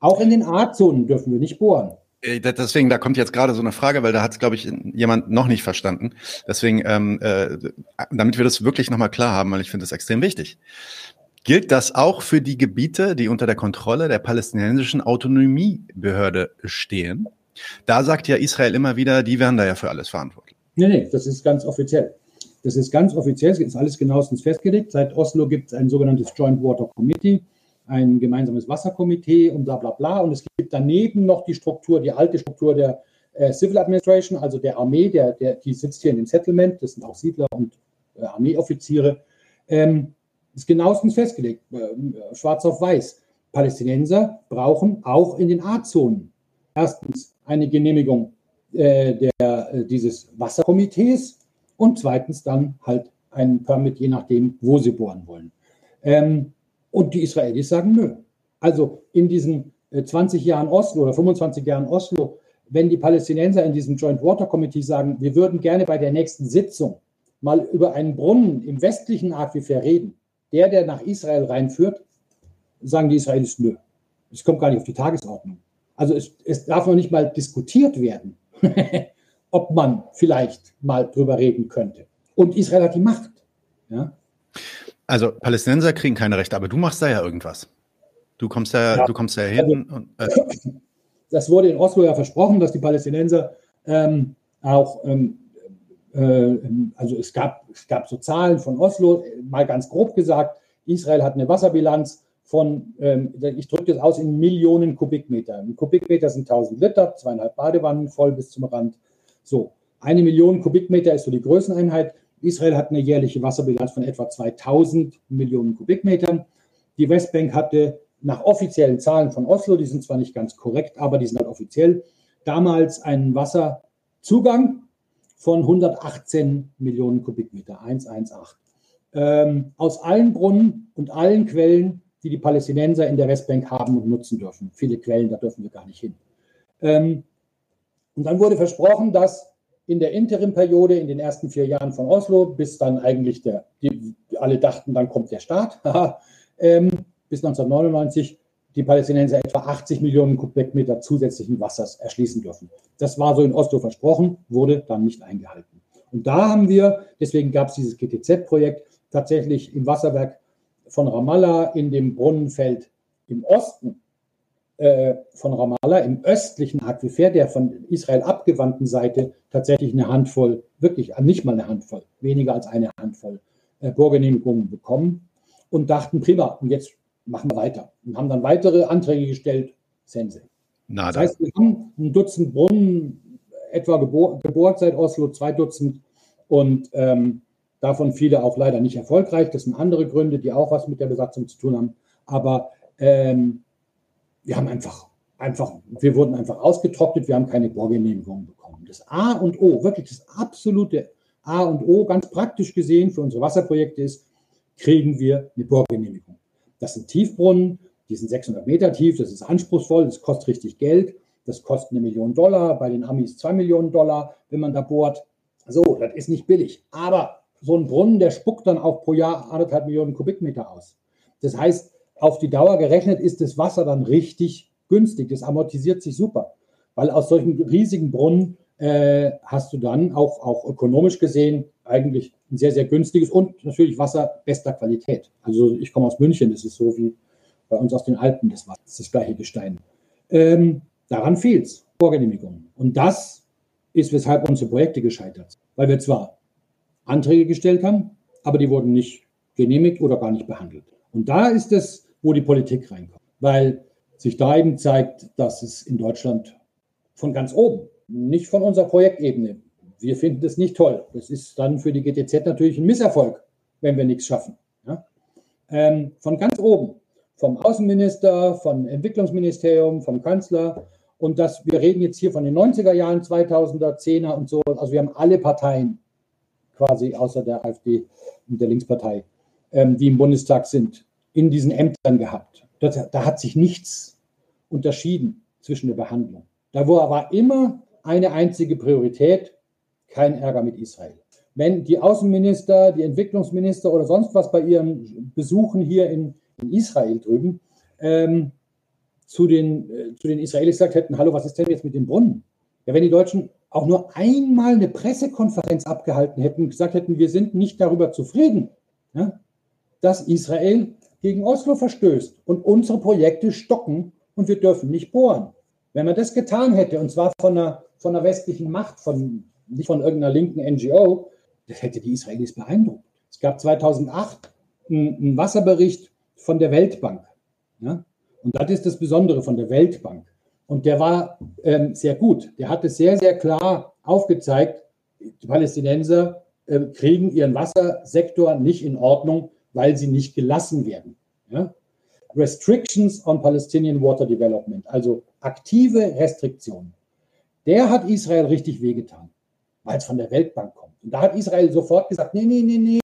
Auch in den A-Zonen dürfen wir nicht bohren. Äh, deswegen, da kommt jetzt gerade so eine Frage, weil da hat es, glaube ich, jemand noch nicht verstanden. Deswegen, ähm, äh, damit wir das wirklich nochmal klar haben, weil ich finde das extrem wichtig. Gilt das auch für die Gebiete, die unter der Kontrolle der palästinensischen Autonomiebehörde stehen? Da sagt ja Israel immer wieder, die wären da ja für alles verantwortlich. Nee, nee, das ist ganz offiziell. Das ist ganz offiziell, es ist alles genauestens festgelegt. Seit Oslo gibt es ein sogenanntes Joint Water Committee, ein gemeinsames Wasserkomitee und bla bla bla. Und es gibt daneben noch die Struktur, die alte Struktur der äh, Civil Administration, also der Armee, der, der, die sitzt hier in dem Settlement, das sind auch Siedler und äh, Armeeoffiziere. Ähm, ist genauestens festgelegt, äh, schwarz auf weiß. Palästinenser brauchen auch in den A-Zonen erstens eine Genehmigung äh, der, äh, dieses Wasserkomitees und zweitens dann halt ein Permit, je nachdem, wo sie bohren wollen. Ähm, und die Israelis sagen nö. Also in diesen 20 äh, Jahren Oslo oder 25 Jahren Oslo, wenn die Palästinenser in diesem Joint Water Committee sagen, wir würden gerne bei der nächsten Sitzung mal über einen Brunnen im westlichen Aquifer reden, der, der nach Israel reinführt, sagen die Israelis nö. Es kommt gar nicht auf die Tagesordnung. Also es, es darf noch nicht mal diskutiert werden, (laughs) ob man vielleicht mal drüber reden könnte. Und Israel hat die Macht. Ja? Also Palästinenser kriegen keine Rechte, aber du machst da ja irgendwas. Du kommst ja, ja. du kommst ja hin. Also, und, äh. (laughs) Das wurde in Oslo ja versprochen, dass die Palästinenser ähm, auch, ähm, äh, also es gab, es gab so Zahlen von Oslo, mal ganz grob gesagt, Israel hat eine Wasserbilanz von, ähm, ich drücke das aus in Millionen Kubikmeter. Ein Kubikmeter sind 1000 Liter, zweieinhalb Badewannen voll bis zum Rand. So, eine Million Kubikmeter ist so die Größeneinheit. Israel hat eine jährliche Wasserbilanz von etwa 2000 Millionen Kubikmetern. Die Westbank hatte nach offiziellen Zahlen von Oslo, die sind zwar nicht ganz korrekt, aber die sind halt offiziell, damals einen Wasserzugang von 118 Millionen Kubikmeter, 118. Ähm, aus allen Brunnen und allen Quellen, die die Palästinenser in der Westbank haben und nutzen dürfen. Viele Quellen, da dürfen wir gar nicht hin. Ähm, und dann wurde versprochen, dass in der Interimperiode, in den ersten vier Jahren von Oslo, bis dann eigentlich der, die, alle dachten, dann kommt der Staat, (laughs) ähm, bis 1999 die Palästinenser etwa 80 Millionen Kubikmeter zusätzlichen Wassers erschließen dürfen. Das war so in Oslo versprochen, wurde dann nicht eingehalten. Und da haben wir, deswegen gab es dieses GTZ-Projekt, tatsächlich im Wasserwerk von Ramallah in dem Brunnenfeld im Osten äh, von Ramallah im östlichen Aquifer, der von Israel abgewandten Seite, tatsächlich eine Handvoll, wirklich nicht mal eine Handvoll, weniger als eine Handvoll äh, Bohrgenehmigungen bekommen und dachten, prima, und jetzt machen wir weiter. Und haben dann weitere Anträge gestellt, Sense. Das heißt, wir haben ein Dutzend Brunnen etwa gebohr, gebohrt seit Oslo, zwei Dutzend und ähm, davon viele auch leider nicht erfolgreich. Das sind andere Gründe, die auch was mit der Besatzung zu tun haben. Aber ähm, wir haben einfach, einfach, wir wurden einfach ausgetrocknet, wir haben keine Bohrgenehmigung bekommen. Das A und O, wirklich das absolute A und O, ganz praktisch gesehen für unsere Wasserprojekte ist, kriegen wir eine Bohrgenehmigung. Das sind Tiefbrunnen, die sind 600 Meter tief, das ist anspruchsvoll, das kostet richtig Geld, das kostet eine Million Dollar, bei den Amis zwei Millionen Dollar, wenn man da bohrt. So, das ist nicht billig. Aber so ein Brunnen, der spuckt dann auch pro Jahr anderthalb Millionen Kubikmeter aus. Das heißt, auf die Dauer gerechnet ist das Wasser dann richtig günstig. Das amortisiert sich super, weil aus solchen riesigen Brunnen äh, hast du dann auch, auch ökonomisch gesehen eigentlich ein sehr, sehr günstiges und natürlich Wasser bester Qualität. Also ich komme aus München, das ist so wie bei uns aus den Alpen das Wasser, das das gleiche Gestein. Ähm, daran fehlt es, Vorgenehmigungen. Und das ist, weshalb unsere Projekte gescheitert sind. Weil wir zwar Anträge gestellt haben, aber die wurden nicht genehmigt oder gar nicht behandelt. Und da ist es wo die Politik reinkommt. Weil sich da eben zeigt, dass es in Deutschland von ganz oben, nicht von unserer Projektebene, wir finden das nicht toll. Das ist dann für die GTZ natürlich ein Misserfolg, wenn wir nichts schaffen. Ja? Ähm, von ganz oben, vom Außenminister, vom Entwicklungsministerium, vom Kanzler. Und das, wir reden jetzt hier von den 90er Jahren, 2000er, 10er und so. Also wir haben alle Parteien quasi außer der AfD und der Linkspartei, ähm, die im Bundestag sind, in diesen Ämtern gehabt. Das, da hat sich nichts unterschieden zwischen der Behandlung. Da war immer eine einzige Priorität, kein Ärger mit Israel. Wenn die Außenminister, die Entwicklungsminister oder sonst was bei ihren Besuchen hier in, in Israel drüben ähm, zu den, äh, zu den Israelis gesagt hätten, hallo, was ist denn jetzt mit dem Brunnen? Ja, wenn die Deutschen auch nur einmal eine Pressekonferenz abgehalten hätten, gesagt hätten, wir sind nicht darüber zufrieden, ja, dass Israel gegen Oslo verstößt und unsere Projekte stocken und wir dürfen nicht bohren. Wenn man das getan hätte, und zwar von einer, von einer westlichen Macht, von, nicht von irgendeiner linken NGO, das hätte die Israelis beeindruckt. Es gab 2008 einen, einen Wasserbericht von der Weltbank. Ja? Und das ist das Besondere von der Weltbank. Und der war ähm, sehr gut. Der hat es sehr, sehr klar aufgezeigt, die Palästinenser äh, kriegen ihren Wassersektor nicht in Ordnung, weil sie nicht gelassen werden. Ja? Restrictions on Palestinian Water Development, also aktive Restriktionen. Der hat Israel richtig wehgetan, weil es von der Weltbank kommt. Und da hat Israel sofort gesagt, nee, nee, nee, nee,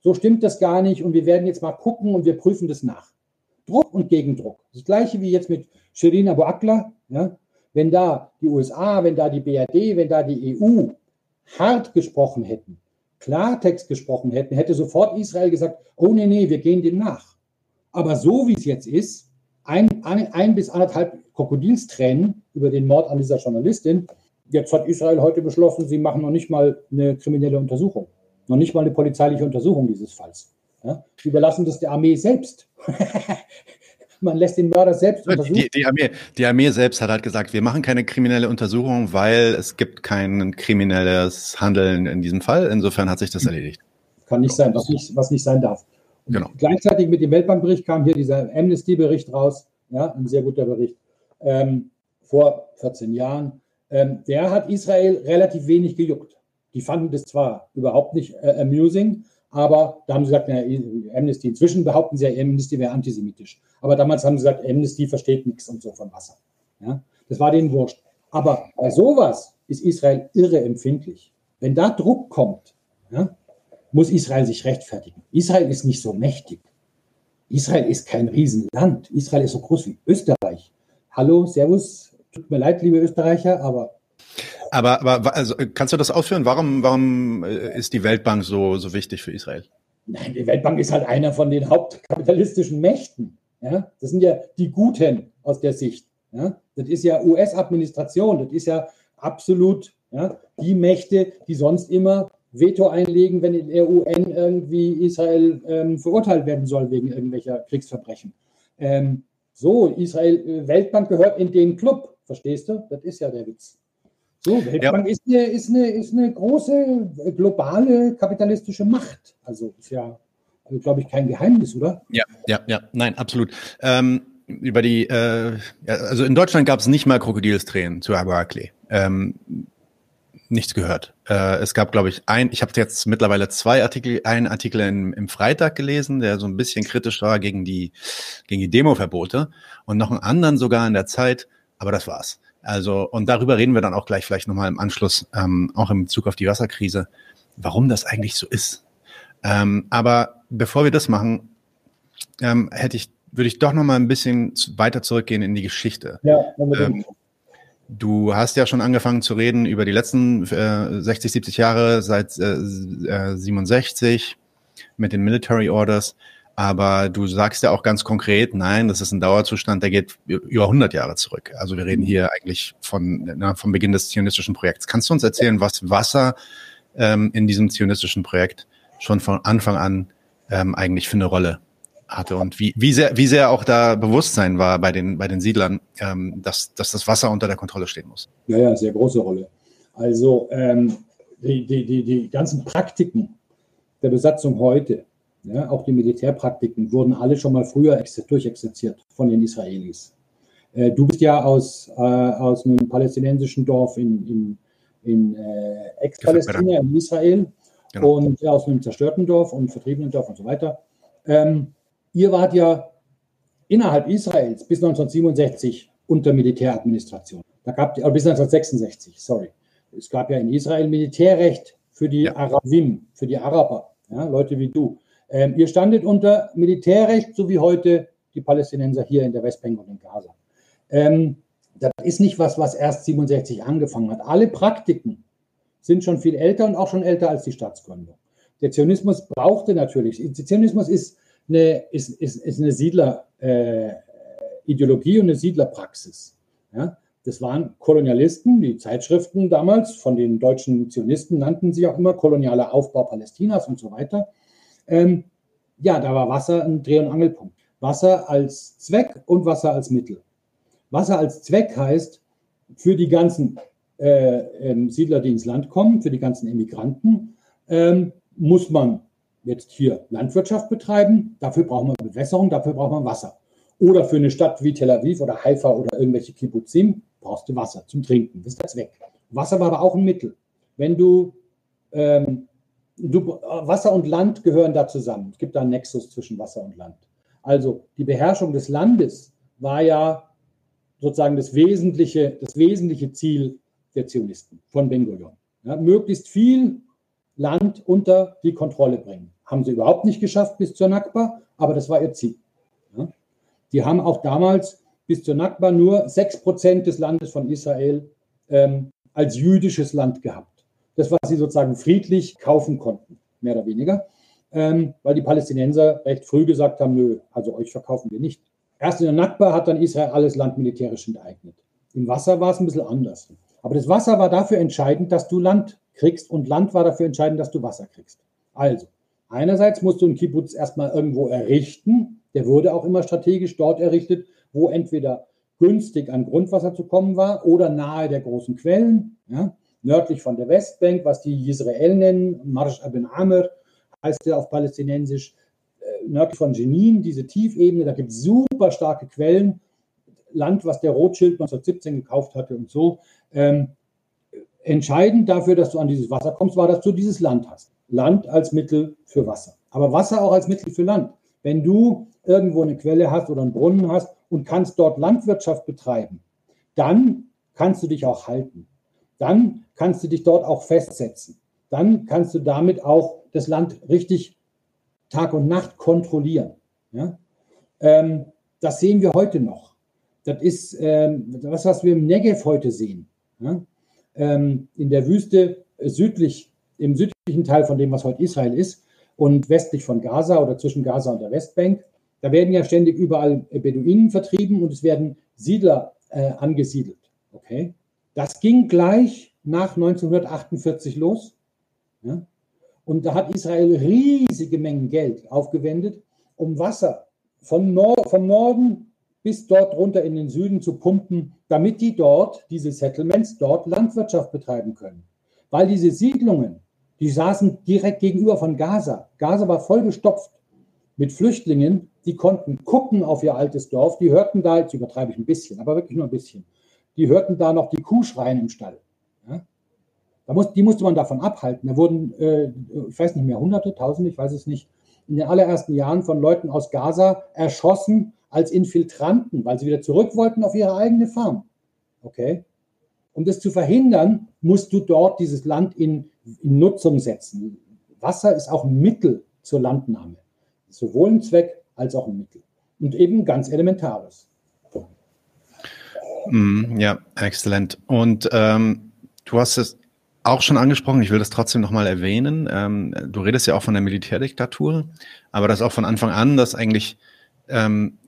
so stimmt das gar nicht und wir werden jetzt mal gucken und wir prüfen das nach. Druck und Gegendruck. Das gleiche wie jetzt mit Shirin Abu Akla. Ja? Wenn da die USA, wenn da die BRD, wenn da die EU hart gesprochen hätten, Klartext gesprochen hätten, hätte sofort Israel gesagt, oh nee, nee, wir gehen dem nach. Aber so wie es jetzt ist, ein, ein, ein bis anderthalb Krokodilstränen über den Mord an dieser Journalistin, jetzt hat Israel heute beschlossen, sie machen noch nicht mal eine kriminelle Untersuchung, noch nicht mal eine polizeiliche Untersuchung dieses Falls. Ja? Sie überlassen das der Armee selbst. (laughs) Man lässt den Mörder selbst untersuchen. Die, die, Armee, die Armee selbst hat halt gesagt, wir machen keine kriminelle Untersuchung, weil es gibt kein kriminelles Handeln in diesem Fall. Insofern hat sich das erledigt. Kann nicht sein, was nicht, was nicht sein darf. Genau. Gleichzeitig mit dem Weltbankbericht kam hier dieser Amnesty-Bericht raus, ja, ein sehr guter Bericht, ähm, vor 14 Jahren. Ähm, der hat Israel relativ wenig gejuckt. Die fanden das zwar überhaupt nicht äh, amusing, aber da haben sie gesagt, na, Amnesty, inzwischen behaupten sie ja, Amnesty wäre antisemitisch. Aber damals haben sie gesagt, Amnesty versteht nichts und so von Wasser. Ja? Das war denen wurscht. Aber bei sowas ist Israel irre empfindlich. Wenn da Druck kommt, ja, muss Israel sich rechtfertigen. Israel ist nicht so mächtig. Israel ist kein Riesenland. Israel ist so groß wie Österreich. Hallo, Servus. Tut mir leid, liebe Österreicher, aber aber, aber also, kannst du das ausführen? Warum, warum äh, ist die Weltbank so, so wichtig für Israel? Nein, die Weltbank ist halt einer von den hauptkapitalistischen Mächten. Ja? Das sind ja die Guten aus der Sicht. Ja? Das ist ja US-Administration, das ist ja absolut ja, die Mächte, die sonst immer Veto einlegen, wenn in der UN irgendwie Israel ähm, verurteilt werden soll wegen irgendwelcher Kriegsverbrechen. Ähm, so, Israel, äh, Weltbank gehört in den Club, verstehst du? Das ist ja der Witz. So, Weltbank ja. ist, eine, ist, eine, ist eine große globale kapitalistische Macht. Also ist ja, also, glaube ich, kein Geheimnis, oder? Ja, ja, ja, nein, absolut. Ähm, über die, äh, also in Deutschland gab es nicht mal Krokodilstränen zu Akli. Ähm, nichts gehört. Äh, es gab, glaube ich, ein, ich habe jetzt mittlerweile zwei Artikel, einen Artikel in, im Freitag gelesen, der so ein bisschen kritisch war gegen die, gegen die Demoverbote und noch einen anderen sogar in der Zeit, aber das war's. Also, und darüber reden wir dann auch gleich vielleicht nochmal im Anschluss, ähm, auch in Bezug auf die Wasserkrise, warum das eigentlich so ist. Ähm, aber bevor wir das machen, ähm, hätte ich, würde ich doch nochmal ein bisschen weiter zurückgehen in die Geschichte. Ja, ähm, du hast ja schon angefangen zu reden über die letzten äh, 60, 70 Jahre seit äh, äh, 67 mit den Military Orders. Aber du sagst ja auch ganz konkret, nein, das ist ein Dauerzustand, der geht über 100 Jahre zurück. Also wir reden hier eigentlich von, na, vom Beginn des zionistischen Projekts. Kannst du uns erzählen, was Wasser ähm, in diesem zionistischen Projekt schon von Anfang an ähm, eigentlich für eine Rolle hatte und wie, wie, sehr, wie sehr auch da Bewusstsein war bei den, bei den Siedlern, ähm, dass, dass das Wasser unter der Kontrolle stehen muss? Ja, ja, sehr große Rolle. Also ähm, die, die, die, die ganzen Praktiken der Besatzung heute, ja, auch die Militärpraktiken wurden alle schon mal früher durchexerziert von den Israelis. Äh, du bist ja aus, äh, aus einem palästinensischen Dorf in, in, in äh, Ex-Palästina, in Israel, genau. und aus einem zerstörten Dorf und vertriebenen Dorf und so weiter. Ähm, ihr wart ja innerhalb Israels bis 1967 unter Militäradministration. Da gab es, bis 1966, sorry. Es gab ja in Israel Militärrecht für die ja. Arabim, für die Araber, ja, Leute wie du. Ähm, ihr standet unter Militärrecht, so wie heute die Palästinenser hier in der Westbank und in Gaza. Ähm, das ist nicht was, was erst 67 angefangen hat. Alle Praktiken sind schon viel älter und auch schon älter als die Staatsgründung. Der Zionismus brauchte natürlich, der Zionismus ist eine, ist, ist, ist eine Siedler, äh, Siedlerideologie und eine Siedlerpraxis. Ja? Das waren Kolonialisten, die Zeitschriften damals von den deutschen Zionisten nannten sie auch immer kolonialer Aufbau Palästinas und so weiter. Ähm, ja, da war Wasser ein Dreh- und Angelpunkt. Wasser als Zweck und Wasser als Mittel. Wasser als Zweck heißt, für die ganzen äh, ähm, Siedler, die ins Land kommen, für die ganzen Immigranten, ähm, muss man jetzt hier Landwirtschaft betreiben. Dafür braucht man Bewässerung, dafür braucht man Wasser. Oder für eine Stadt wie Tel Aviv oder Haifa oder irgendwelche Kibbutzim brauchst du Wasser zum Trinken. Das ist der Zweck. Wasser war aber auch ein Mittel. Wenn du, ähm, du, Wasser und Land gehören da zusammen. Es gibt da einen Nexus zwischen Wasser und Land. Also die Beherrschung des Landes war ja sozusagen das wesentliche, das wesentliche Ziel der Zionisten von Ben Gurion. Ja, möglichst viel Land unter die Kontrolle bringen. Haben sie überhaupt nicht geschafft bis zur Nakba, aber das war ihr Ziel. Ja. Die haben auch damals bis zur Nakba nur 6% des Landes von Israel ähm, als jüdisches Land gehabt. Das, was sie sozusagen friedlich kaufen konnten, mehr oder weniger, ähm, weil die Palästinenser recht früh gesagt haben, nö, also euch verkaufen wir nicht. Erst in der Nakba hat dann Israel alles Land militärisch enteignet. Im Wasser war es ein bisschen anders. Aber das Wasser war dafür entscheidend, dass du Land kriegst und Land war dafür entscheidend, dass du Wasser kriegst. Also, einerseits musst du einen Kibbutz erstmal irgendwo errichten. Der wurde auch immer strategisch dort errichtet, wo entweder günstig an Grundwasser zu kommen war oder nahe der großen Quellen, ja, nördlich von der Westbank, was die Israel nennen, Marsh Abin Amr heißt der auf Palästinensisch, äh, nördlich von Jenin, diese Tiefebene, da gibt es super starke Quellen, Land, was der Rothschild 1917 gekauft hatte und so. Ähm, entscheidend dafür, dass du an dieses Wasser kommst, war, dass du dieses Land hast. Land als Mittel für Wasser. Aber Wasser auch als Mittel für Land. Wenn du irgendwo eine Quelle hast oder einen Brunnen hast und kannst dort Landwirtschaft betreiben, dann kannst du dich auch halten. Dann kannst du dich dort auch festsetzen. Dann kannst du damit auch das Land richtig Tag und Nacht kontrollieren. Ja? Ähm, das sehen wir heute noch. Das ist ähm, das, was wir im Negev heute sehen. Ja? Ähm, in der Wüste südlich, im südlichen Teil von dem, was heute Israel ist, und westlich von Gaza oder zwischen Gaza und der Westbank, da werden ja ständig überall Beduinen vertrieben und es werden Siedler äh, angesiedelt. Okay? Das ging gleich nach 1948 los. Ja? Und da hat Israel riesige Mengen Geld aufgewendet, um Wasser von Nord vom Norden bis dort runter in den Süden zu pumpen, damit die dort, diese Settlements, dort Landwirtschaft betreiben können. Weil diese Siedlungen, die saßen direkt gegenüber von Gaza. Gaza war vollgestopft mit Flüchtlingen, die konnten gucken auf ihr altes Dorf, die hörten da, jetzt übertreibe ich ein bisschen, aber wirklich nur ein bisschen, die hörten da noch die Kuh schreien im Stall. Ja? Da muss, die musste man davon abhalten. Da wurden, äh, ich weiß nicht mehr, Hunderte, Tausende, ich weiß es nicht, in den allerersten Jahren von Leuten aus Gaza erschossen als Infiltranten, weil sie wieder zurück wollten auf ihre eigene Farm. Okay? Um das zu verhindern, musst du dort dieses Land in, in Nutzung setzen. Wasser ist auch ein Mittel zur Landnahme sowohl ein Zweck als auch ein Mittel. Und eben ganz Elementares. Mm, ja, exzellent. Und ähm, du hast es auch schon angesprochen, ich will das trotzdem nochmal erwähnen. Ähm, du redest ja auch von der Militärdiktatur, aber das auch von Anfang an, dass eigentlich ähm,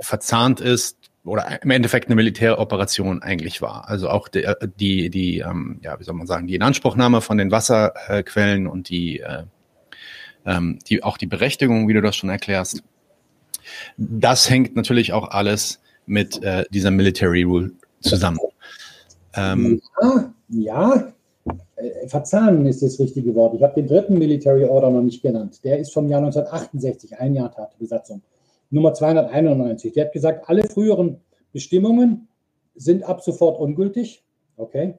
verzahnt ist oder im Endeffekt eine Militäroperation eigentlich war. Also auch die, die, die ähm, ja, wie soll man sagen, die Inanspruchnahme von den Wasserquellen und die äh, ähm, die, auch die Berechtigung, wie du das schon erklärst. Das hängt natürlich auch alles mit äh, dieser Military Rule zusammen. Ähm, ja, ja, äh, verzahnen ist das richtige Wort. Ich habe den dritten Military Order noch nicht genannt. Der ist vom Jahr 1968, ein Jahr Tat Besatzung. Nummer 291. Der hat gesagt, alle früheren Bestimmungen sind ab sofort ungültig. Okay.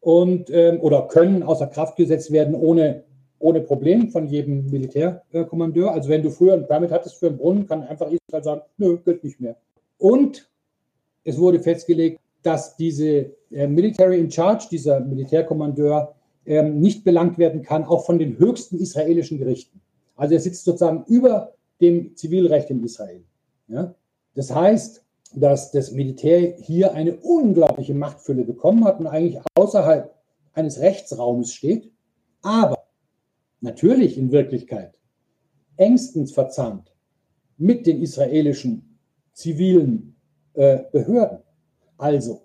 Und, ähm, oder können außer Kraft gesetzt werden, ohne ohne Problem von jedem Militärkommandeur. Also wenn du früher ein Permit hattest für einen Brunnen, kann einfach Israel sagen, nö, gilt nicht mehr. Und es wurde festgelegt, dass diese äh, Military in Charge, dieser Militärkommandeur, ähm, nicht belangt werden kann, auch von den höchsten israelischen Gerichten. Also er sitzt sozusagen über dem Zivilrecht in Israel. Ja? Das heißt, dass das Militär hier eine unglaubliche Machtfülle bekommen hat und eigentlich außerhalb eines Rechtsraumes steht. Aber natürlich in Wirklichkeit engstens verzahnt mit den israelischen zivilen äh, Behörden. Also,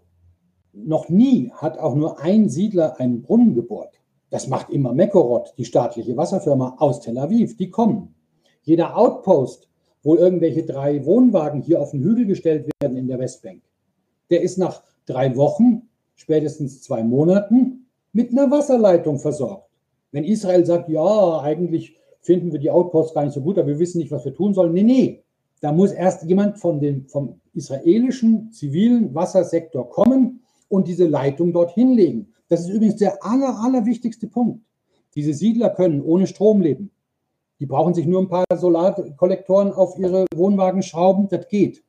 noch nie hat auch nur ein Siedler einen Brunnen gebohrt. Das macht immer Mekorot, die staatliche Wasserfirma aus Tel Aviv. Die kommen. Jeder Outpost, wo irgendwelche drei Wohnwagen hier auf den Hügel gestellt werden in der Westbank, der ist nach drei Wochen, spätestens zwei Monaten, mit einer Wasserleitung versorgt. Wenn Israel sagt, ja, eigentlich finden wir die Outposts gar nicht so gut, aber wir wissen nicht, was wir tun sollen. Nee, nee. Da muss erst jemand von den, vom israelischen zivilen Wassersektor kommen und diese Leitung dorthin legen. Das ist übrigens der aller, allerwichtigste Punkt. Diese Siedler können ohne Strom leben. Die brauchen sich nur ein paar Solarkollektoren auf ihre Wohnwagen schrauben, das geht.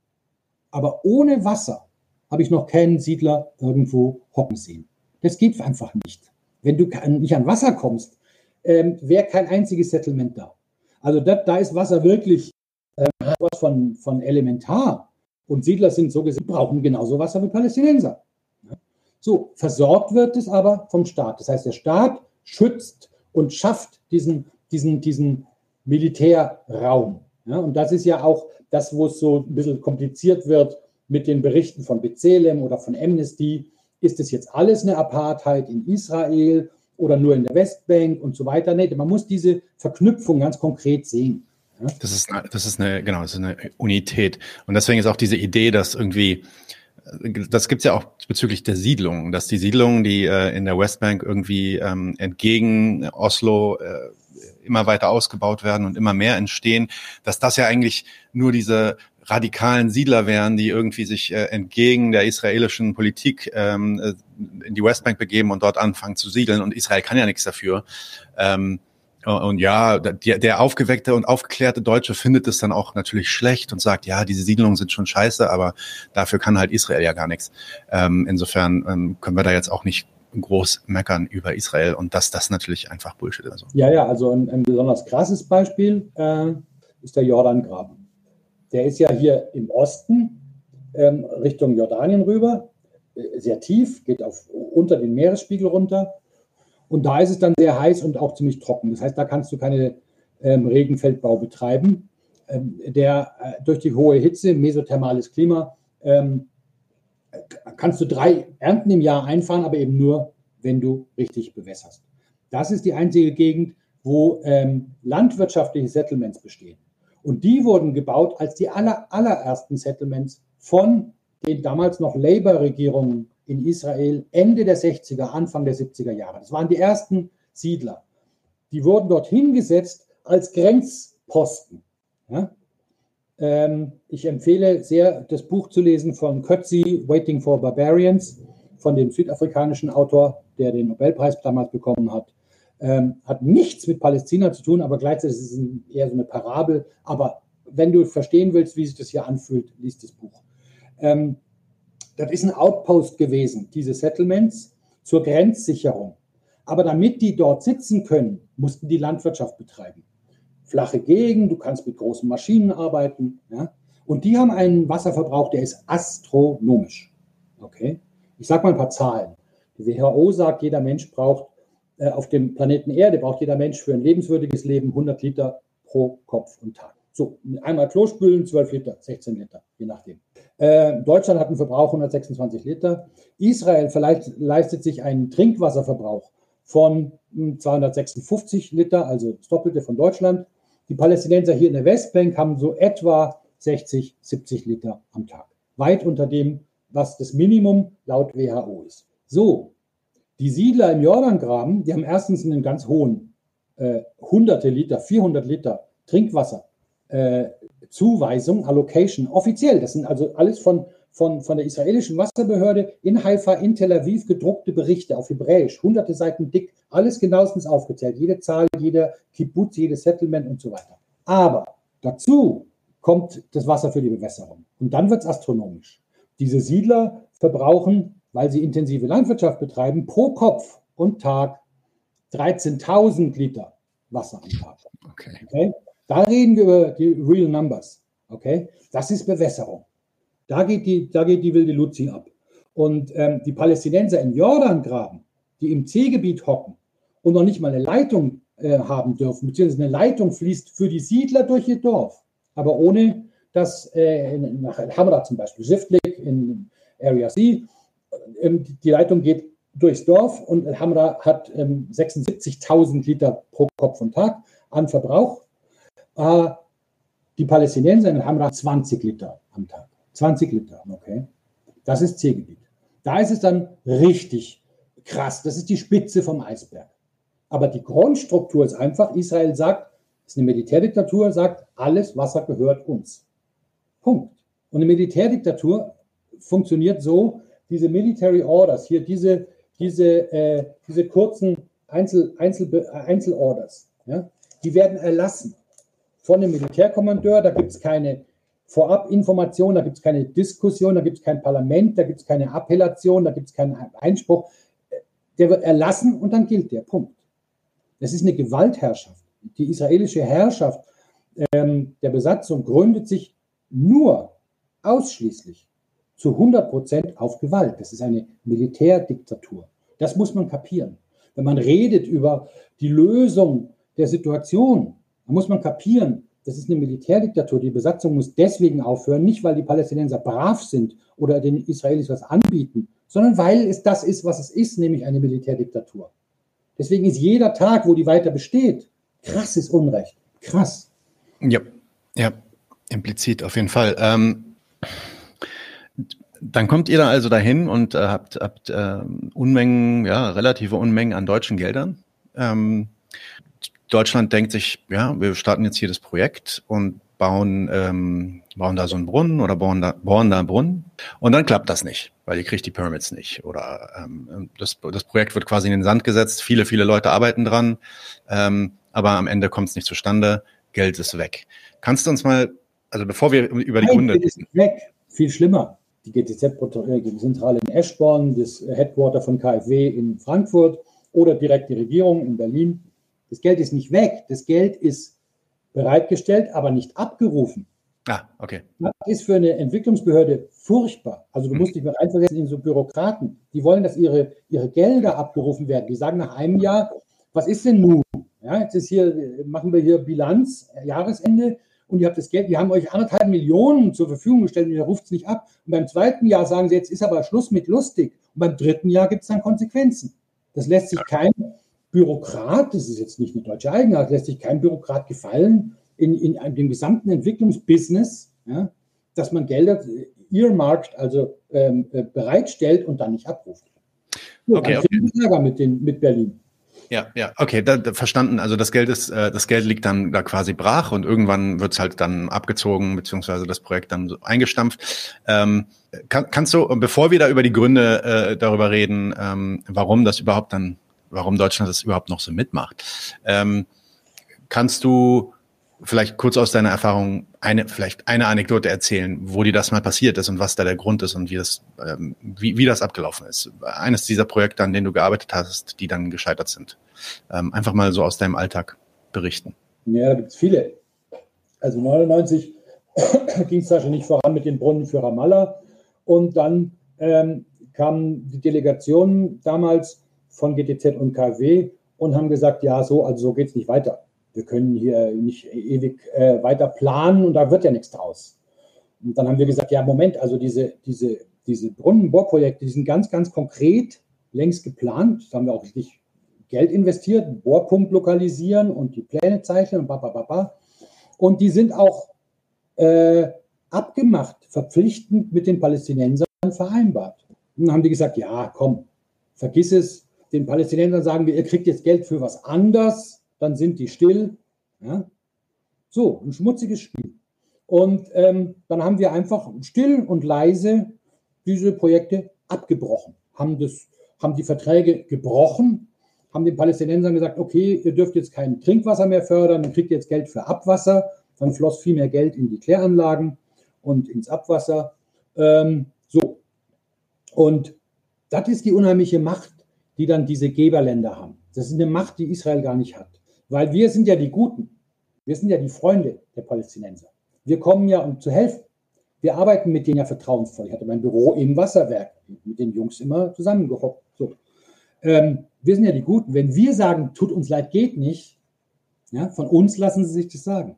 Aber ohne Wasser habe ich noch keinen Siedler irgendwo hocken sehen. Das geht einfach nicht. Wenn du nicht an Wasser kommst, ähm, wäre kein einziges Settlement da. Also da, da ist Wasser wirklich was von, von elementar. Und Siedler sind so gesehen, brauchen genauso Wasser wie Palästinenser. So, versorgt wird es aber vom Staat. Das heißt, der Staat schützt und schafft diesen, diesen, diesen Militärraum. Ja, und das ist ja auch das, wo es so ein bisschen kompliziert wird mit den Berichten von Bezalem oder von Amnesty. Ist es jetzt alles eine Apartheid in Israel oder nur in der Westbank und so weiter? Nee, man muss diese Verknüpfung ganz konkret sehen. Das ist, das ist eine, genau, das ist eine Unität. Und deswegen ist auch diese Idee, dass irgendwie das gibt's ja auch bezüglich der Siedlungen, dass die Siedlungen, die äh, in der Westbank irgendwie ähm, entgegen Oslo äh, immer weiter ausgebaut werden und immer mehr entstehen, dass das ja eigentlich nur diese radikalen Siedler wären, die irgendwie sich äh, entgegen der israelischen Politik ähm, äh, in die Westbank begeben und dort anfangen zu siedeln. Und Israel kann ja nichts dafür. Ähm, und ja, der, aufgeweckte und aufgeklärte Deutsche findet es dann auch natürlich schlecht und sagt, ja, diese Siedlungen sind schon scheiße, aber dafür kann halt Israel ja gar nichts. Ähm, insofern ähm, können wir da jetzt auch nicht groß meckern über Israel und dass das natürlich einfach Bullshit ist. Ja, ja, also ein, ein besonders krasses Beispiel äh, ist der Jordangraben. Der ist ja hier im Osten ähm, Richtung Jordanien rüber, äh, sehr tief, geht auf, unter den Meeresspiegel runter und da ist es dann sehr heiß und auch ziemlich trocken. Das heißt, da kannst du keine ähm, Regenfeldbau betreiben. Ähm, der äh, durch die hohe Hitze, mesothermales Klima, ähm, kannst du drei Ernten im Jahr einfahren, aber eben nur, wenn du richtig bewässerst. Das ist die einzige Gegend, wo ähm, landwirtschaftliche Settlements bestehen. Und die wurden gebaut als die aller, allerersten Settlements von den damals noch Labour-Regierungen in Israel Ende der 60er, Anfang der 70er Jahre. Das waren die ersten Siedler. Die wurden dort hingesetzt als Grenzposten. Ja? Ähm, ich empfehle sehr, das Buch zu lesen von Kötzi, Waiting for Barbarians, von dem südafrikanischen Autor, der den Nobelpreis damals bekommen hat. Ähm, hat nichts mit Palästina zu tun, aber gleichzeitig ist es eher so eine Parabel. Aber wenn du verstehen willst, wie sich das hier anfühlt, liest das Buch. Ähm, das ist ein Outpost gewesen, diese Settlements zur Grenzsicherung. Aber damit die dort sitzen können, mussten die Landwirtschaft betreiben. Flache Gegend, du kannst mit großen Maschinen arbeiten. Ja? Und die haben einen Wasserverbrauch, der ist astronomisch. Okay? Ich sage mal ein paar Zahlen. Die WHO sagt, jeder Mensch braucht äh, auf dem Planeten Erde, braucht jeder Mensch für ein lebenswürdiges Leben 100 Liter pro Kopf und Tag. So, einmal Klospülen, 12 Liter, 16 Liter, je nachdem. Äh, Deutschland hat einen Verbrauch 126 Liter. Israel leistet sich einen Trinkwasserverbrauch von 256 hm, Liter, also das Doppelte von Deutschland. Die Palästinenser hier in der Westbank haben so etwa 60, 70 Liter am Tag. Weit unter dem, was das Minimum laut WHO ist. So, die Siedler im Jordangraben, die haben erstens einen ganz hohen äh, hunderte Liter, 400 Liter Trinkwasser äh, Zuweisung, Allocation, offiziell. Das sind also alles von, von, von der israelischen Wasserbehörde in Haifa, in Tel Aviv gedruckte Berichte auf Hebräisch, hunderte Seiten dick, alles genauestens aufgezählt, jede Zahl, jeder Kibbutz, jedes Settlement und so weiter. Aber dazu kommt das Wasser für die Bewässerung. Und dann wird es astronomisch. Diese Siedler verbrauchen, weil sie intensive Landwirtschaft betreiben, pro Kopf und Tag 13.000 Liter Wasser am Tag. Okay. okay? Da reden wir über die Real Numbers. Okay? Das ist Bewässerung. Da geht die, da geht die wilde Luzi ab. Und ähm, die Palästinenser im Jordangraben, die im C-Gebiet hocken und noch nicht mal eine Leitung äh, haben dürfen, beziehungsweise eine Leitung fließt für die Siedler durch ihr Dorf, aber ohne dass äh, nach Hamra zum Beispiel schriftlich Area C. Ähm, die Leitung geht durchs Dorf und Hamra hat 76.000 ähm, Liter pro Kopf und Tag an Verbrauch. Äh, die Palästinenser in Hamra 20 Liter am Tag. 20 Liter, okay. Das ist C-Gebiet. Da ist es dann richtig krass. Das ist die Spitze vom Eisberg. Aber die Grundstruktur ist einfach, Israel sagt, es ist eine Militärdiktatur, sagt, alles Wasser gehört uns. Punkt. Und eine Militärdiktatur funktioniert so, diese Military Orders, hier diese, diese, äh, diese kurzen Einzel, Einzel, Einzelorders, ja, die werden erlassen von dem Militärkommandeur. Da gibt es keine Vorabinformation, da gibt es keine Diskussion, da gibt es kein Parlament, da gibt es keine Appellation, da gibt es keinen Einspruch. Der wird erlassen und dann gilt der. Punkt. Das ist eine Gewaltherrschaft. Die israelische Herrschaft ähm, der Besatzung gründet sich nur ausschließlich zu 100 Prozent auf Gewalt. Das ist eine Militärdiktatur. Das muss man kapieren. Wenn man redet über die Lösung der Situation, dann muss man kapieren, das ist eine Militärdiktatur. Die Besatzung muss deswegen aufhören, nicht weil die Palästinenser brav sind oder den Israelis was anbieten, sondern weil es das ist, was es ist, nämlich eine Militärdiktatur. Deswegen ist jeder Tag, wo die weiter besteht, krasses Unrecht. Krass. Ja, ja, implizit auf jeden Fall. Ähm, dann kommt ihr da also dahin und äh, habt, habt äh, Unmengen, ja, relative Unmengen an deutschen Geldern. Ähm, Deutschland denkt sich, ja, wir starten jetzt hier das Projekt und bauen, ähm, bauen da so einen Brunnen oder bauen da, bauen da einen Brunnen. Und dann klappt das nicht, weil ihr kriegt die Permits nicht. Oder ähm, das, das Projekt wird quasi in den Sand gesetzt, viele, viele Leute arbeiten dran, ähm, aber am Ende kommt es nicht zustande, Geld ist weg. Kannst du uns mal, also bevor wir über die Gründe. Geld ist weg, viel schlimmer. Die GTZ-Zentrale in Eschborn, das Headquarter von KfW in Frankfurt oder direkt die Regierung in Berlin. Das Geld ist nicht weg, das Geld ist bereitgestellt, aber nicht abgerufen. Ah, okay. Das ist für eine Entwicklungsbehörde furchtbar. Also du musst dich mal einversetzen in so Bürokraten. Die wollen, dass ihre, ihre Gelder abgerufen werden. Die sagen nach einem Jahr, was ist denn nun? Ja, jetzt ist hier, machen wir hier Bilanz, Jahresende und ihr habt das Geld, wir haben euch anderthalb Millionen zur Verfügung gestellt und ihr ruft es nicht ab. Und beim zweiten Jahr sagen sie, jetzt ist aber Schluss mit lustig. Und beim dritten Jahr gibt es dann Konsequenzen. Das lässt sich kein Bürokrat, das ist jetzt nicht eine deutsche Eigenart, lässt sich kein Bürokrat gefallen in, in, in dem gesamten Entwicklungsbusiness, ja, dass man Gelder earmarkt, also ähm, äh, bereitstellt und dann nicht abruft. So, okay, okay. Ärger mit, den, mit Berlin. Ja, ja, okay, da, da, verstanden. Also das Geld ist, äh, das Geld liegt dann da quasi brach und irgendwann wird es halt dann abgezogen, beziehungsweise das Projekt dann so eingestampft. Ähm, kann, kannst du, bevor wir da über die Gründe äh, darüber reden, ähm, warum das überhaupt dann warum Deutschland das überhaupt noch so mitmacht. Ähm, kannst du vielleicht kurz aus deiner Erfahrung eine, vielleicht eine Anekdote erzählen, wo dir das mal passiert ist und was da der Grund ist und wie das, ähm, wie, wie das abgelaufen ist? Eines dieser Projekte, an denen du gearbeitet hast, die dann gescheitert sind. Ähm, einfach mal so aus deinem Alltag berichten. Ja, da gibt es viele. Also 99 ging es da schon nicht voran mit den Brunnen für Ramallah und dann ähm, kam die Delegation damals von GTZ und KW und haben gesagt, ja, so, also so geht es nicht weiter. Wir können hier nicht ewig äh, weiter planen und da wird ja nichts draus. Und dann haben wir gesagt, ja, Moment, also diese, diese, diese Brunnenbohrprojekte, die sind ganz, ganz konkret längst geplant. Da haben wir auch richtig Geld investiert, Bohrpunkt lokalisieren und die Pläne zeichnen und babababa. Und die sind auch äh, abgemacht, verpflichtend mit den Palästinensern vereinbart. Und dann haben die gesagt, ja, komm, vergiss es, den Palästinensern sagen wir, ihr kriegt jetzt Geld für was anderes, dann sind die still. Ja? So, ein schmutziges Spiel. Und ähm, dann haben wir einfach still und leise diese Projekte abgebrochen, haben, das, haben die Verträge gebrochen, haben den Palästinensern gesagt, okay, ihr dürft jetzt kein Trinkwasser mehr fördern, dann kriegt ihr jetzt Geld für Abwasser. Dann floss viel mehr Geld in die Kläranlagen und ins Abwasser. Ähm, so. Und das ist die unheimliche Macht die dann diese Geberländer haben. Das ist eine Macht, die Israel gar nicht hat. Weil wir sind ja die Guten. Wir sind ja die Freunde der Palästinenser. Wir kommen ja, um zu helfen. Wir arbeiten mit denen ja vertrauensvoll. Ich hatte mein Büro im Wasserwerk mit den Jungs immer zusammengehockt. So. Ähm, wir sind ja die Guten. Wenn wir sagen, tut uns leid, geht nicht, ja, von uns lassen sie sich das sagen.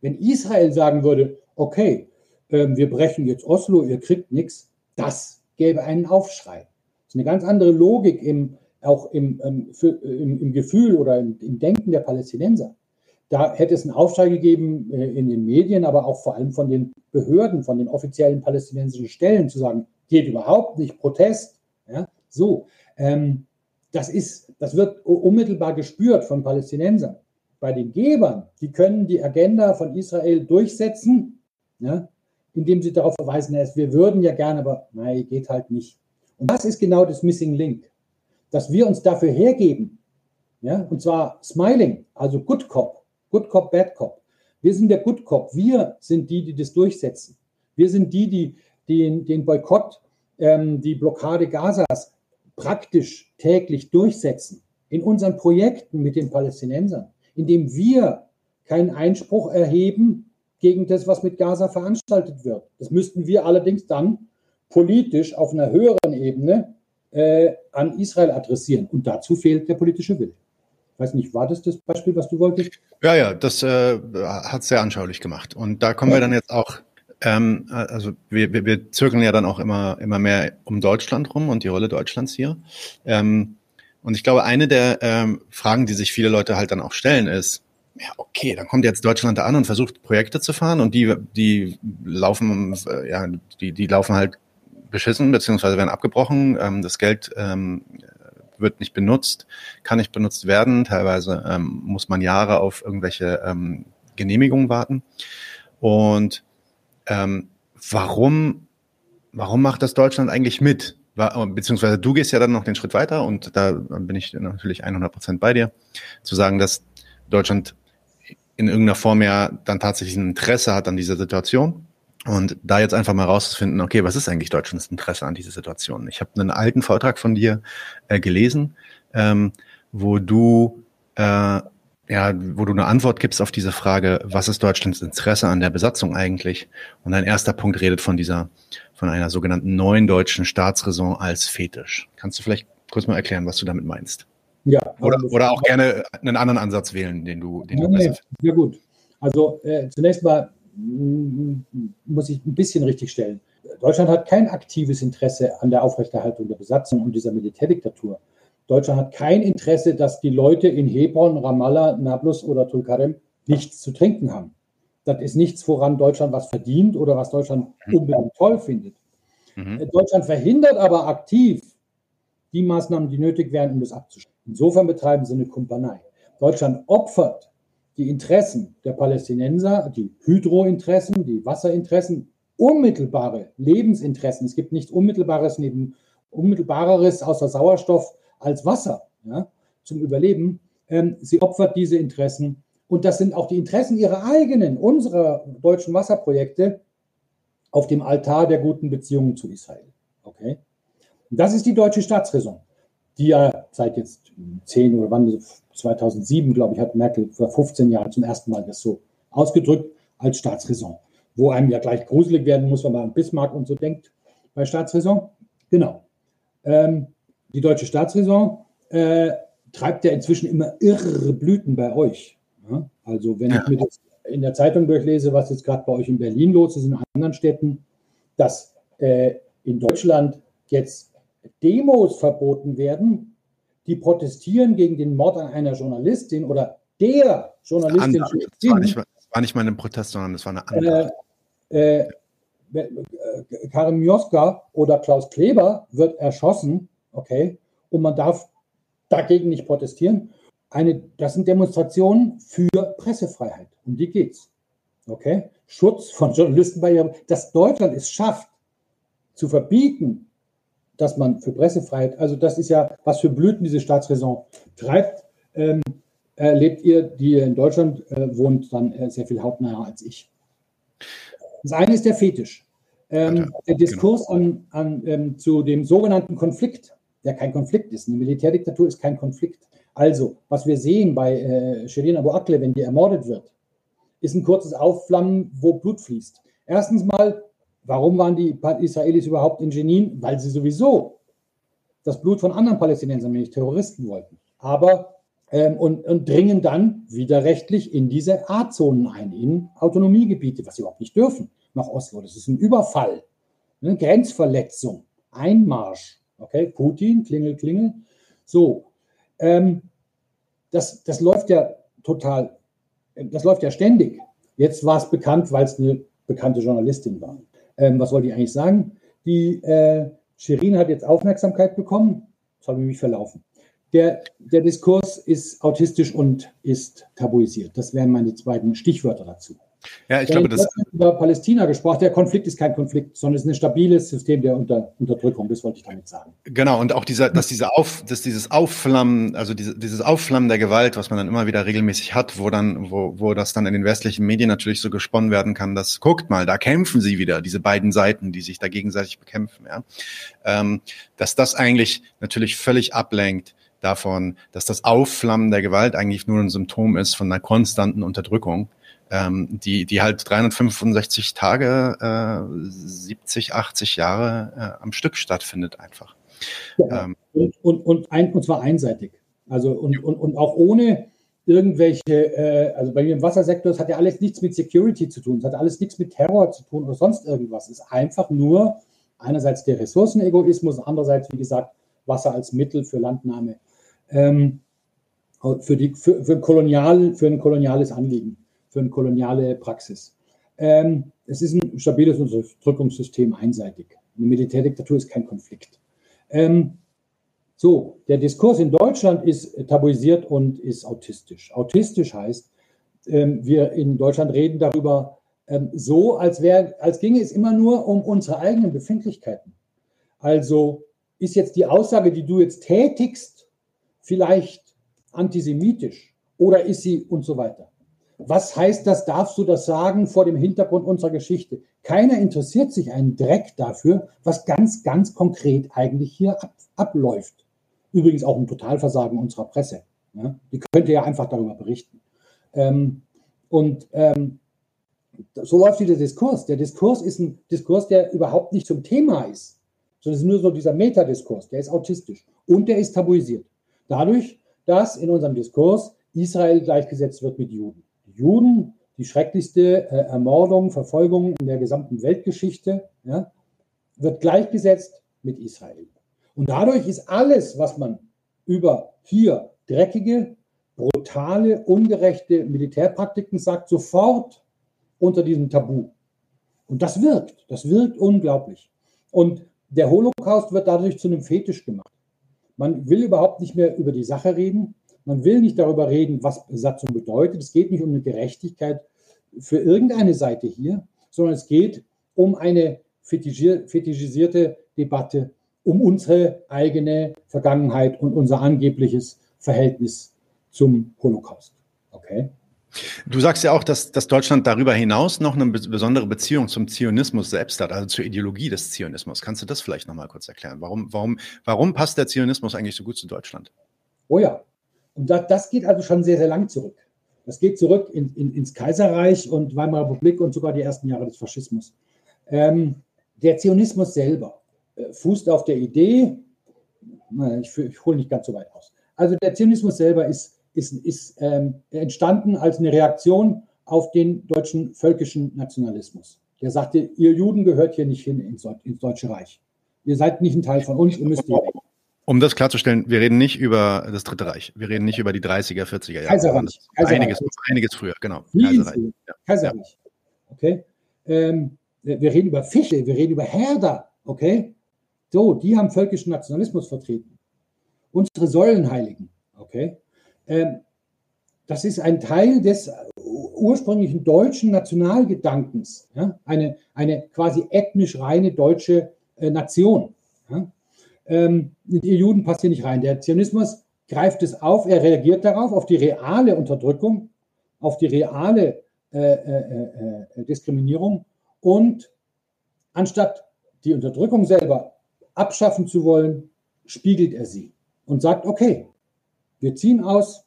Wenn Israel sagen würde, okay, ähm, wir brechen jetzt Oslo, ihr kriegt nichts, das gäbe einen Aufschrei. Ist eine ganz andere Logik im, auch im, ähm, für, im, im, Gefühl oder im, im, Denken der Palästinenser. Da hätte es einen Aufschrei gegeben äh, in den Medien, aber auch vor allem von den Behörden, von den offiziellen palästinensischen Stellen zu sagen, geht überhaupt nicht, Protest. Ja, so, ähm, das ist, das wird unmittelbar gespürt von Palästinensern. Bei den Gebern, die können die Agenda von Israel durchsetzen, ja, indem sie darauf verweisen, wir würden ja gerne, aber nein, geht halt nicht. Und das ist genau das Missing Link, dass wir uns dafür hergeben, ja, und zwar Smiling, also Good Cop, Good Cop, Bad Cop. Wir sind der Good Cop, wir sind die, die das durchsetzen. Wir sind die, die, die den Boykott, ähm, die Blockade Gazas praktisch täglich durchsetzen. In unseren Projekten mit den Palästinensern, indem wir keinen Einspruch erheben gegen das, was mit Gaza veranstaltet wird. Das müssten wir allerdings dann politisch auf einer höheren Ebene äh, an Israel adressieren. Und dazu fehlt der politische Wille. Ich weiß nicht, war das das Beispiel, was du wolltest? Ja, ja, das äh, hat sehr anschaulich gemacht. Und da kommen ja. wir dann jetzt auch, ähm, also wir, wir, wir zirkeln ja dann auch immer, immer mehr um Deutschland rum und die Rolle Deutschlands hier. Ähm, und ich glaube, eine der ähm, Fragen, die sich viele Leute halt dann auch stellen, ist, ja, okay, dann kommt jetzt Deutschland da an und versucht Projekte zu fahren und die, die laufen, äh, ja, die, die laufen halt beschissen, beziehungsweise werden abgebrochen. Ähm, das Geld ähm, wird nicht benutzt, kann nicht benutzt werden. Teilweise ähm, muss man Jahre auf irgendwelche ähm, Genehmigungen warten. Und ähm, warum, warum macht das Deutschland eigentlich mit? Beziehungsweise du gehst ja dann noch den Schritt weiter und da bin ich natürlich 100 Prozent bei dir, zu sagen, dass Deutschland in irgendeiner Form ja dann tatsächlich ein Interesse hat an dieser Situation. Und da jetzt einfach mal rauszufinden, okay, was ist eigentlich Deutschlands Interesse an dieser Situation? Ich habe einen alten Vortrag von dir äh, gelesen, ähm, wo du äh, ja, wo du eine Antwort gibst auf diese Frage, was ist Deutschlands Interesse an der Besatzung eigentlich? Und dein erster Punkt redet von dieser, von einer sogenannten neuen deutschen Staatsräson als Fetisch. Kannst du vielleicht kurz mal erklären, was du damit meinst? Ja. Oder, oder auch gerne einen anderen Ansatz wählen, den du, den du nee, Sehr gut. Also äh, zunächst mal muss ich ein bisschen richtigstellen. Deutschland hat kein aktives Interesse an der Aufrechterhaltung der Besatzung und dieser Militärdiktatur. Deutschland hat kein Interesse, dass die Leute in Hebron, Ramallah, Nablus oder Tulkarem nichts zu trinken haben. Das ist nichts, woran Deutschland was verdient oder was Deutschland mhm. unbedingt toll findet. Mhm. Deutschland verhindert aber aktiv die Maßnahmen, die nötig wären, um das abzuschließen. Insofern betreiben sie eine Kumpanei. Deutschland opfert die Interessen der Palästinenser, die Hydrointeressen, die Wasserinteressen, unmittelbare Lebensinteressen. Es gibt nichts Unmittelbares neben Unmittelbareres außer Sauerstoff als Wasser ja, zum Überleben. Ähm, sie opfert diese Interessen. Und das sind auch die Interessen ihrer eigenen, unserer deutschen Wasserprojekte auf dem Altar der guten Beziehungen zu Israel. Okay? Und das ist die deutsche Staatsräson die ja seit jetzt 10 oder wann, 2007, glaube ich, hat Merkel vor 15 Jahren zum ersten Mal das so ausgedrückt als Staatsräson. Wo einem ja gleich gruselig werden muss, wenn man an Bismarck und so denkt bei Staatsräson. Genau. Ähm, die deutsche Staatsräson äh, treibt ja inzwischen immer irre Blüten bei euch. Ja? Also wenn ja. ich mir das in der Zeitung durchlese, was jetzt gerade bei euch in Berlin los ist, in anderen Städten, dass äh, in Deutschland jetzt Demos verboten werden, die protestieren gegen den Mord an einer Journalistin oder der Journalistin. Das war, nicht, das war nicht mal ein Protest, sondern das war eine andere. Äh, äh, äh, Karim Mioska oder Klaus Kleber wird erschossen, okay, und man darf dagegen nicht protestieren. Eine, das sind Demonstrationen für Pressefreiheit. Um die geht's. Okay? Schutz von Journalisten bei ihrem, dass Deutschland es schafft, zu verbieten, dass man für Pressefreiheit, also das ist ja, was für Blüten diese Staatsräson treibt, ähm, erlebt ihr, die in Deutschland äh, wohnt, dann äh, sehr viel hautnah als ich. Das eine ist der Fetisch. Ähm, ja, der Diskurs genau. an, an ähm, zu dem sogenannten Konflikt, der kein Konflikt ist. Eine Militärdiktatur ist kein Konflikt. Also, was wir sehen bei äh, Shirin Abu Akleh, wenn die ermordet wird, ist ein kurzes Aufflammen, wo Blut fließt. Erstens mal Warum waren die Israelis überhaupt in Jenin? Weil sie sowieso das Blut von anderen Palästinensern, nämlich Terroristen, wollten. Aber ähm, und, und dringen dann widerrechtlich in diese A-Zonen ein, in Autonomiegebiete, was sie überhaupt nicht dürfen, nach Oslo. Das ist ein Überfall, eine Grenzverletzung. Einmarsch. Okay, Putin, Klingel, Klingel. So, ähm, das, das läuft ja total, das läuft ja ständig. Jetzt war es bekannt, weil es eine bekannte Journalistin war. Ähm, was wollte ich eigentlich sagen? Die äh, Shirin hat jetzt Aufmerksamkeit bekommen. Das habe ich mich verlaufen. Der, der Diskurs ist autistisch und ist tabuisiert. Das wären meine beiden Stichwörter dazu. Ja, ich glaube, das. über Palästina gesprochen. Der Konflikt ist kein Konflikt, sondern es ist ein stabiles System der Unter Unterdrückung. Das wollte ich damit sagen. Genau. Und auch dieser, dass dieser Auf, dass dieses Aufflammen, also diese, dieses Aufflammen der Gewalt, was man dann immer wieder regelmäßig hat, wo dann, wo, wo das dann in den westlichen Medien natürlich so gesponnen werden kann, dass guckt mal, da kämpfen sie wieder, diese beiden Seiten, die sich da gegenseitig bekämpfen, ja. Ähm, dass das eigentlich natürlich völlig ablenkt davon, dass das Aufflammen der Gewalt eigentlich nur ein Symptom ist von einer konstanten Unterdrückung ähm, die, die halt 365 Tage, äh, 70, 80 Jahre äh, am Stück stattfindet einfach. Ja, ähm, und, und, und, ein, und zwar einseitig. Also und, und, und auch ohne irgendwelche, äh, also bei mir im Wassersektor, es hat ja alles nichts mit Security zu tun, es hat alles nichts mit Terror zu tun oder sonst irgendwas. Es ist einfach nur einerseits der Ressourcenegoismus, andererseits, wie gesagt, Wasser als Mittel für Landnahme, ähm, für, die, für, für, kolonial, für ein koloniales Anliegen für eine koloniale Praxis. Ähm, es ist ein stabiles Unterdrückungssystem einseitig. Eine Militärdiktatur ist kein Konflikt. Ähm, so, der Diskurs in Deutschland ist tabuisiert und ist autistisch. Autistisch heißt, ähm, wir in Deutschland reden darüber ähm, so, als, wär, als ginge es immer nur um unsere eigenen Befindlichkeiten. Also ist jetzt die Aussage, die du jetzt tätigst, vielleicht antisemitisch oder ist sie und so weiter. Was heißt das? Darfst du das sagen vor dem Hintergrund unserer Geschichte? Keiner interessiert sich einen Dreck dafür, was ganz, ganz konkret eigentlich hier ab, abläuft. Übrigens auch ein Totalversagen unserer Presse. Ja? Die könnte ja einfach darüber berichten. Ähm, und ähm, so läuft dieser Diskurs. Der Diskurs ist ein Diskurs, der überhaupt nicht zum Thema ist, sondern es ist nur so dieser Metadiskurs. Der ist autistisch und der ist tabuisiert. Dadurch, dass in unserem Diskurs Israel gleichgesetzt wird mit Juden. Juden die schrecklichste äh, Ermordung, Verfolgung in der gesamten Weltgeschichte, ja, wird gleichgesetzt mit Israel. Und dadurch ist alles, was man über hier dreckige, brutale, ungerechte Militärpraktiken sagt, sofort unter diesem Tabu. Und das wirkt, das wirkt unglaublich. Und der Holocaust wird dadurch zu einem Fetisch gemacht. Man will überhaupt nicht mehr über die Sache reden. Man will nicht darüber reden, was Besatzung bedeutet. Es geht nicht um eine Gerechtigkeit für irgendeine Seite hier, sondern es geht um eine fetischisierte Debatte um unsere eigene Vergangenheit und unser angebliches Verhältnis zum Holocaust. Okay? Du sagst ja auch, dass, dass Deutschland darüber hinaus noch eine besondere Beziehung zum Zionismus selbst hat, also zur Ideologie des Zionismus. Kannst du das vielleicht nochmal kurz erklären? Warum, warum, warum passt der Zionismus eigentlich so gut zu Deutschland? Oh ja, und das, das geht also schon sehr, sehr lang zurück. Das geht zurück in, in, ins Kaiserreich und Weimarer Republik und sogar die ersten Jahre des Faschismus. Ähm, der Zionismus selber äh, fußt auf der Idee, ich, ich hole nicht ganz so weit aus. Also der Zionismus selber ist, ist, ist ähm, entstanden als eine Reaktion auf den deutschen völkischen Nationalismus. Der sagte, ihr Juden gehört hier nicht hin ins, ins Deutsche Reich. Ihr seid nicht ein Teil von uns, ihr müsst hier weg. Um das klarzustellen, wir reden nicht über das Dritte Reich. Wir reden nicht über die 30er, 40er Jahre. Kaiserreich. Kaiserreich. Einiges, einiges früher, genau. Kaiserreich. Ja. Kaiserreich. Okay. Ähm, wir reden über Fische, wir reden über Herder. Okay. So, die haben völkischen Nationalismus vertreten. Unsere Säulenheiligen. Okay. Ähm, das ist ein Teil des ursprünglichen deutschen Nationalgedankens. Ja? Eine, eine quasi ethnisch reine deutsche äh, Nation. Ähm, ihr Juden passt hier nicht rein. Der Zionismus greift es auf, er reagiert darauf, auf die reale Unterdrückung, auf die reale äh, äh, äh, Diskriminierung und anstatt die Unterdrückung selber abschaffen zu wollen, spiegelt er sie und sagt, okay, wir ziehen aus,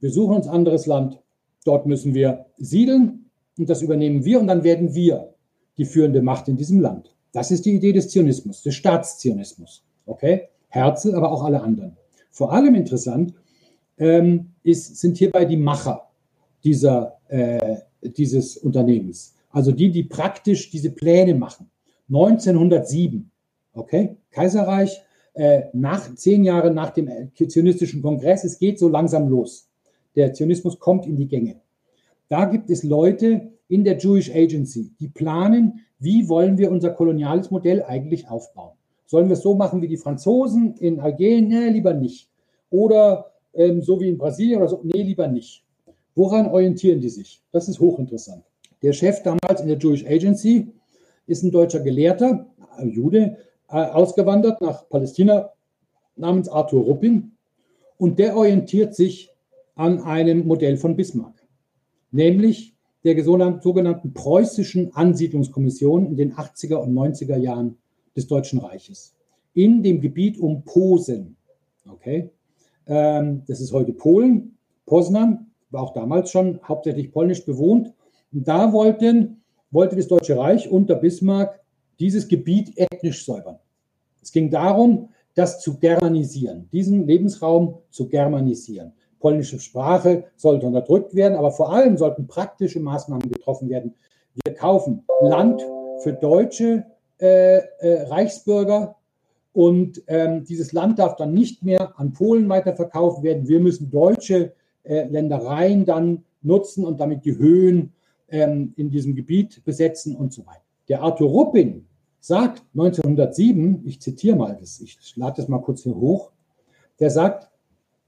wir suchen uns anderes Land, dort müssen wir siedeln und das übernehmen wir und dann werden wir die führende Macht in diesem Land. Das ist die Idee des Zionismus, des Staatszionismus. Okay? Herzl, aber auch alle anderen. Vor allem interessant ähm, ist, sind hierbei die Macher dieser, äh, dieses Unternehmens. Also die, die praktisch diese Pläne machen. 1907 Okay? Kaiserreich, äh, nach zehn Jahre nach dem zionistischen Kongress, es geht so langsam los. Der Zionismus kommt in die Gänge. Da gibt es Leute in der Jewish Agency, die planen, wie wollen wir unser koloniales Modell eigentlich aufbauen. Sollen wir es so machen wie die Franzosen in Algerien? Nee, lieber nicht. Oder ähm, so wie in Brasilien oder so? Nee, lieber nicht. Woran orientieren die sich? Das ist hochinteressant. Der Chef damals in der Jewish Agency ist ein deutscher Gelehrter, ein Jude, äh, ausgewandert nach Palästina namens Arthur Ruppin. Und der orientiert sich an einem Modell von Bismarck, nämlich der sogenannten preußischen Ansiedlungskommission in den 80er und 90er Jahren des Deutschen Reiches in dem Gebiet um Posen. Okay, ähm, das ist heute Polen. Poznan war auch damals schon hauptsächlich polnisch bewohnt. Und da wollten, wollte das Deutsche Reich unter Bismarck dieses Gebiet ethnisch säubern. Es ging darum, das zu germanisieren, diesen Lebensraum zu germanisieren. Polnische Sprache sollte unterdrückt werden, aber vor allem sollten praktische Maßnahmen getroffen werden. Wir kaufen Land für deutsche Reichsbürger und ähm, dieses Land darf dann nicht mehr an Polen weiterverkauft werden. Wir müssen deutsche äh, Ländereien dann nutzen und damit die Höhen ähm, in diesem Gebiet besetzen und so weiter. Der Arthur Ruppin sagt 1907, ich zitiere mal das, ich lade das mal kurz hier hoch, der sagt,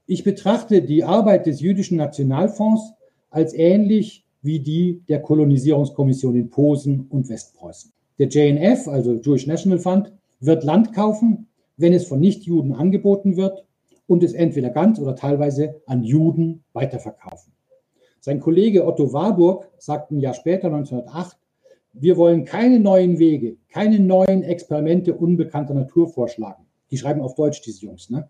ich betrachte die Arbeit des jüdischen Nationalfonds als ähnlich wie die der Kolonisierungskommission in Posen und Westpreußen. Der JNF, also Jewish National Fund, wird Land kaufen, wenn es von Nichtjuden angeboten wird und es entweder ganz oder teilweise an Juden weiterverkaufen. Sein Kollege Otto Warburg sagt ein Jahr später, 1908, wir wollen keine neuen Wege, keine neuen Experimente unbekannter Natur vorschlagen. Die schreiben auf Deutsch, diese Jungs. Ne?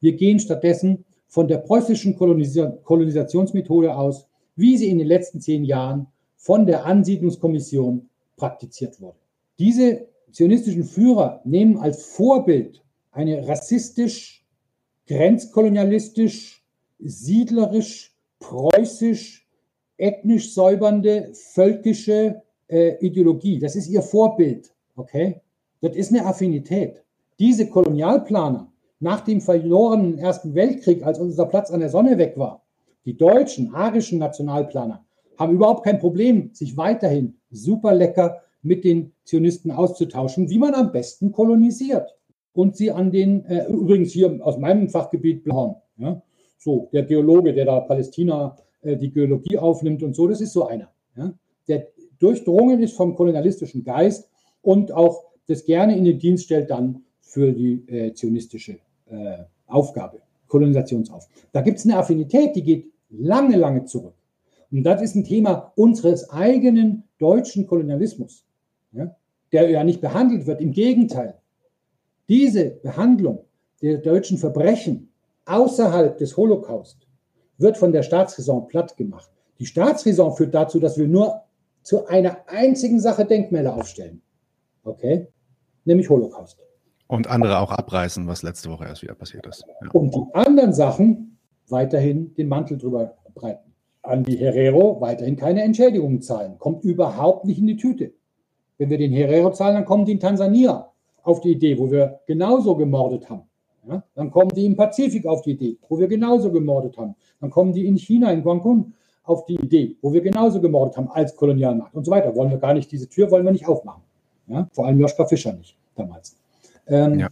Wir gehen stattdessen von der preußischen Kolonisa Kolonisationsmethode aus, wie sie in den letzten zehn Jahren von der Ansiedlungskommission praktiziert wurde. Diese zionistischen Führer nehmen als Vorbild eine rassistisch, grenzkolonialistisch, siedlerisch, preußisch, ethnisch säubernde, völkische äh, Ideologie. Das ist ihr Vorbild. Okay? Das ist eine Affinität. Diese Kolonialplaner nach dem verlorenen Ersten Weltkrieg, als unser Platz an der Sonne weg war, die deutschen, arischen Nationalplaner haben überhaupt kein Problem, sich weiterhin super lecker mit den Zionisten auszutauschen, wie man am besten kolonisiert. Und sie an den, äh, übrigens hier aus meinem Fachgebiet, Blahorn, ja, so, der Geologe, der da Palästina äh, die Geologie aufnimmt und so, das ist so einer. Ja, der durchdrungen ist vom kolonialistischen Geist und auch das gerne in den Dienst stellt dann für die äh, zionistische äh, Aufgabe, Kolonisationsaufgabe. Da gibt es eine Affinität, die geht lange, lange zurück. Und das ist ein Thema unseres eigenen deutschen Kolonialismus ja, der ja nicht behandelt wird. Im Gegenteil, diese Behandlung der deutschen Verbrechen außerhalb des Holocaust wird von der Staatsräson platt gemacht. Die Staatsräson führt dazu, dass wir nur zu einer einzigen Sache Denkmäler aufstellen. Okay? Nämlich Holocaust. Und andere auch abreißen, was letzte Woche erst wieder passiert ist. Ja. Und die anderen Sachen weiterhin den Mantel drüber breiten. An die Herero weiterhin keine Entschädigungen zahlen. Kommt überhaupt nicht in die Tüte. Wenn wir den Herero zahlen, dann kommen die in Tansania auf die Idee, wo wir genauso gemordet haben. Ja? Dann kommen die im Pazifik auf die Idee, wo wir genauso gemordet haben. Dann kommen die in China, in Guangdong auf die Idee, wo wir genauso gemordet haben als Kolonialmacht und so weiter. Wollen wir gar nicht, diese Tür wollen wir nicht aufmachen. Ja? Vor allem Joschka Fischer nicht damals. Ähm, ja.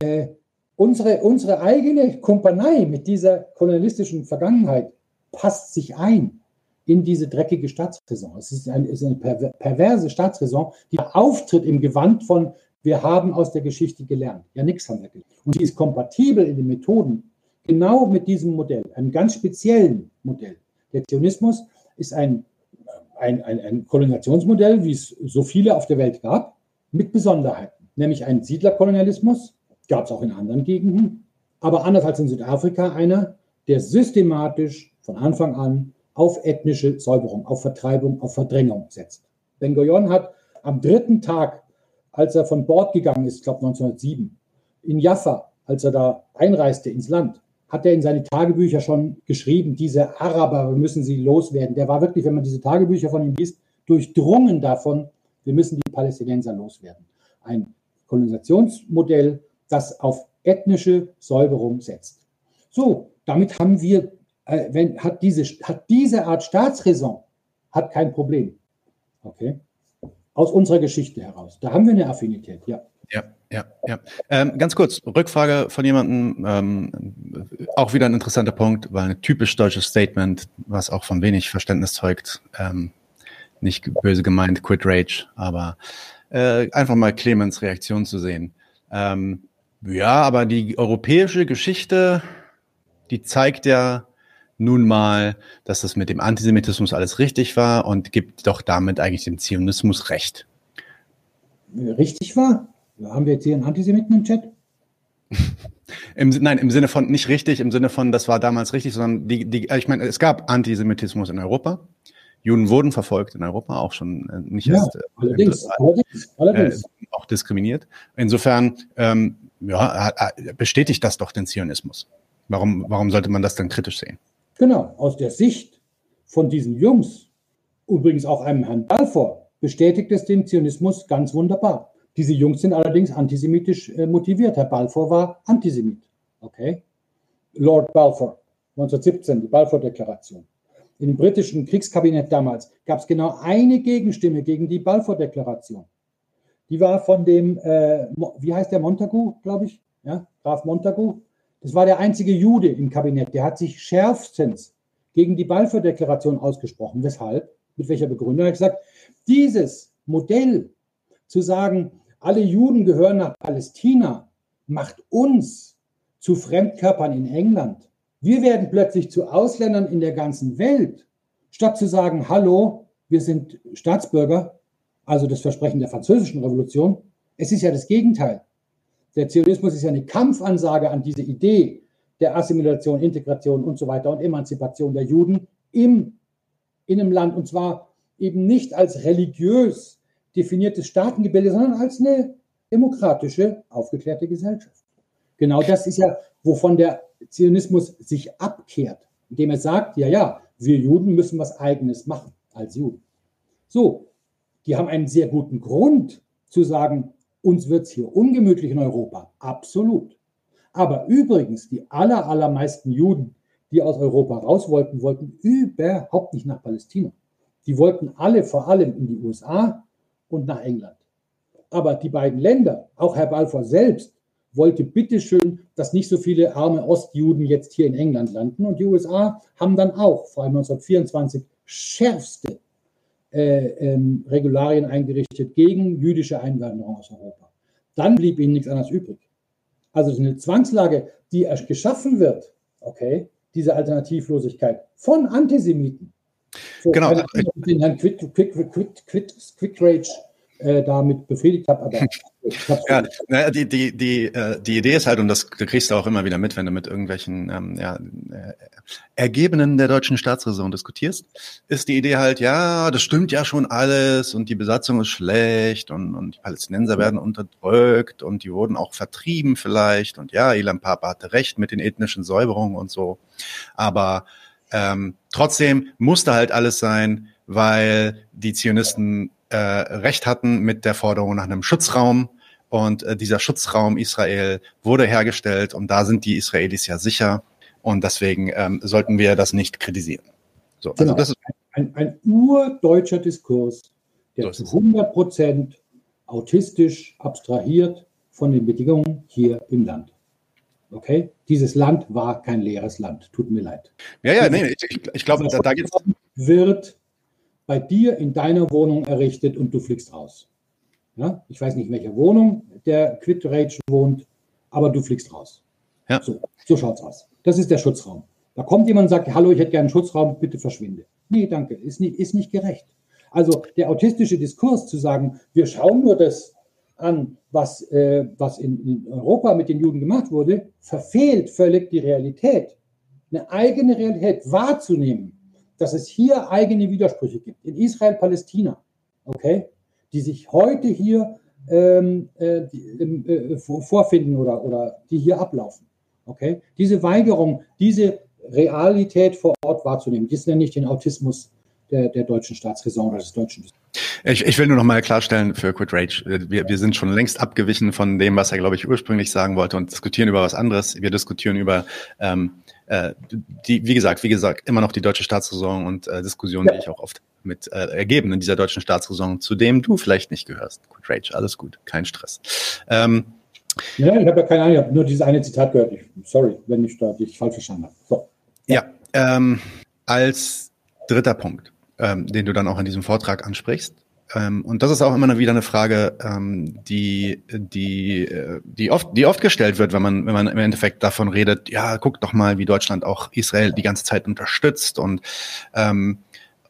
äh, unsere, unsere eigene Kumpanei mit dieser kolonialistischen Vergangenheit passt sich ein in diese dreckige Staatsräson. Es ist, ein, ist eine perverse Staatsräson, die auftritt im Gewand von wir haben aus der Geschichte gelernt. Ja, nichts haben wir gelernt. Und die ist kompatibel in den Methoden genau mit diesem Modell, einem ganz speziellen Modell. Der Zionismus ist ein, ein, ein, ein Kolonisationsmodell, wie es so viele auf der Welt gab, mit Besonderheiten. Nämlich ein Siedlerkolonialismus, gab es auch in anderen Gegenden, aber anders als in Südafrika einer, der systematisch von Anfang an auf ethnische Säuberung, auf Vertreibung, auf Verdrängung setzt. Ben Gurion hat am dritten Tag, als er von Bord gegangen ist, ich glaube 1907, in Jaffa, als er da einreiste ins Land, hat er in seine Tagebücher schon geschrieben, diese Araber, wir müssen sie loswerden. Der war wirklich, wenn man diese Tagebücher von ihm liest, durchdrungen davon, wir müssen die Palästinenser loswerden. Ein Kolonisationsmodell, das auf ethnische Säuberung setzt. So, damit haben wir, äh, wenn, hat, diese, hat diese Art Staatsräson hat kein Problem. Okay? Aus unserer Geschichte heraus. Da haben wir eine Affinität, ja. Ja, ja, ja. Ähm, ganz kurz, Rückfrage von jemandem, ähm, auch wieder ein interessanter Punkt, weil ein typisch deutsches Statement, was auch von wenig Verständnis zeugt, ähm, nicht böse gemeint, quit rage, aber äh, einfach mal Clemens Reaktion zu sehen. Ähm, ja, aber die europäische Geschichte, die zeigt ja nun mal, dass das mit dem Antisemitismus alles richtig war und gibt doch damit eigentlich dem Zionismus recht. Richtig war? Haben wir jetzt hier einen Antisemiten im Chat? (laughs) Im, nein, im Sinne von nicht richtig, im Sinne von, das war damals richtig, sondern die, die, ich meine, es gab Antisemitismus in Europa. Juden wurden verfolgt in Europa, auch schon äh, nicht ja, erst äh, allerdings, allerdings, allerdings. Äh, auch diskriminiert. Insofern ähm, ja, bestätigt das doch den Zionismus. Warum, warum sollte man das dann kritisch sehen? Genau, aus der Sicht von diesen Jungs, übrigens auch einem Herrn Balfour, bestätigt es den Zionismus ganz wunderbar. Diese Jungs sind allerdings antisemitisch äh, motiviert. Herr Balfour war Antisemit. Okay? Lord Balfour, 1917, die Balfour-Deklaration. Im britischen Kriegskabinett damals gab es genau eine Gegenstimme gegen die Balfour-Deklaration. Die war von dem, äh, wie heißt der, Montagu, glaube ich, ja, Graf Montagu. Das war der einzige Jude im Kabinett. Der hat sich schärfstens gegen die Balfour-Deklaration ausgesprochen. Weshalb? Mit welcher Begründung? Er hat gesagt, dieses Modell zu sagen, alle Juden gehören nach Palästina, macht uns zu Fremdkörpern in England. Wir werden plötzlich zu Ausländern in der ganzen Welt, statt zu sagen, hallo, wir sind Staatsbürger, also das Versprechen der französischen Revolution. Es ist ja das Gegenteil. Der Zionismus ist ja eine Kampfansage an diese Idee der Assimilation, Integration und so weiter und Emanzipation der Juden im, in einem Land. Und zwar eben nicht als religiös definiertes Staatengebilde, sondern als eine demokratische, aufgeklärte Gesellschaft. Genau das ist ja, wovon der Zionismus sich abkehrt, indem er sagt, ja, ja, wir Juden müssen was eigenes machen als Juden. So, die haben einen sehr guten Grund zu sagen, uns wird es hier ungemütlich in Europa. Absolut. Aber übrigens, die aller, allermeisten Juden, die aus Europa raus wollten, wollten überhaupt nicht nach Palästina. Die wollten alle vor allem in die USA, und nach England. Aber die beiden Länder, auch Herr Balfour selbst, wollte bitteschön, dass nicht so viele arme Ostjuden jetzt hier in England landen. Und die USA haben dann auch, vor allem 1924, schärfste äh, ähm, Regularien eingerichtet gegen jüdische Einwanderung aus Europa. Dann blieb ihnen nichts anderes übrig. Also eine Zwangslage, die erst geschaffen wird, okay, diese Alternativlosigkeit von Antisemiten, so, genau. Den Herrn Quick, Quick, Quick, Quick, Quick Rage äh, damit befriedigt habe, aber (laughs) ja, naja, die, die, die, äh, die Idee ist halt, und das kriegst du auch immer wieder mit, wenn du mit irgendwelchen ähm, ja, äh, Ergebenen der deutschen Staatsräson diskutierst, ist die Idee halt, ja, das stimmt ja schon alles und die Besatzung ist schlecht und, und die Palästinenser werden unterdrückt und die wurden auch vertrieben vielleicht und ja, Ilan Papa hatte recht mit den ethnischen Säuberungen und so, aber ähm, trotzdem musste halt alles sein, weil die Zionisten äh, recht hatten mit der Forderung nach einem Schutzraum. Und äh, dieser Schutzraum Israel wurde hergestellt und da sind die Israelis ja sicher. Und deswegen ähm, sollten wir das nicht kritisieren. So, also genau. das ist ein, ein urdeutscher Diskurs, der so zu 100 Prozent autistisch abstrahiert von den Bedingungen hier im Land. Okay? Dieses Land war kein leeres Land. Tut mir leid. Ja, ja, nee, ich, ich glaube, da, da geht's. Wird bei dir in deiner Wohnung errichtet und du fliegst raus. Ja? Ich weiß nicht, in welcher Wohnung der Quit Rage wohnt, aber du fliegst raus. Ja. So, so schaut's aus. Das ist der Schutzraum. Da kommt jemand und sagt, hallo, ich hätte gerne einen Schutzraum, bitte verschwinde. Nee, danke, ist nicht, ist nicht gerecht. Also der autistische Diskurs zu sagen, wir schauen nur das an, was, äh, was in, in Europa mit den Juden gemacht wurde, verfehlt völlig die Realität. Eine eigene Realität wahrzunehmen, dass es hier eigene Widersprüche gibt. In Israel, Palästina, okay, die sich heute hier ähm, äh, äh, vorfinden oder, oder die hier ablaufen. Okay? Diese Weigerung, diese Realität vor Ort wahrzunehmen, das nenne ich den Autismus der, der deutschen Staatsräson oder des deutschen. Ich, ich will nur noch mal klarstellen für Quit Rage, wir, wir sind schon längst abgewichen von dem, was er, glaube ich, ursprünglich sagen wollte und diskutieren über was anderes. Wir diskutieren über ähm, äh, die, wie gesagt, wie gesagt, immer noch die deutsche Staatsräson und äh, Diskussionen, ja. die ich auch oft mit äh, ergeben in dieser deutschen Staatsräson, zu dem du vielleicht nicht gehörst. Quit Rage, alles gut, kein Stress. Ähm, ja, ich habe ja keine Ahnung, ich habe nur dieses eine Zitat gehört. Ich, sorry, wenn ich da dich falsch verstanden habe. So. Ja, ja ähm, als dritter Punkt, ähm, den du dann auch in diesem Vortrag ansprichst, ähm, und das ist auch immer wieder eine Frage, ähm, die, die, äh, die, oft, die oft gestellt wird, wenn man, wenn man im Endeffekt davon redet, ja, guck doch mal, wie Deutschland auch Israel die ganze Zeit unterstützt und ähm,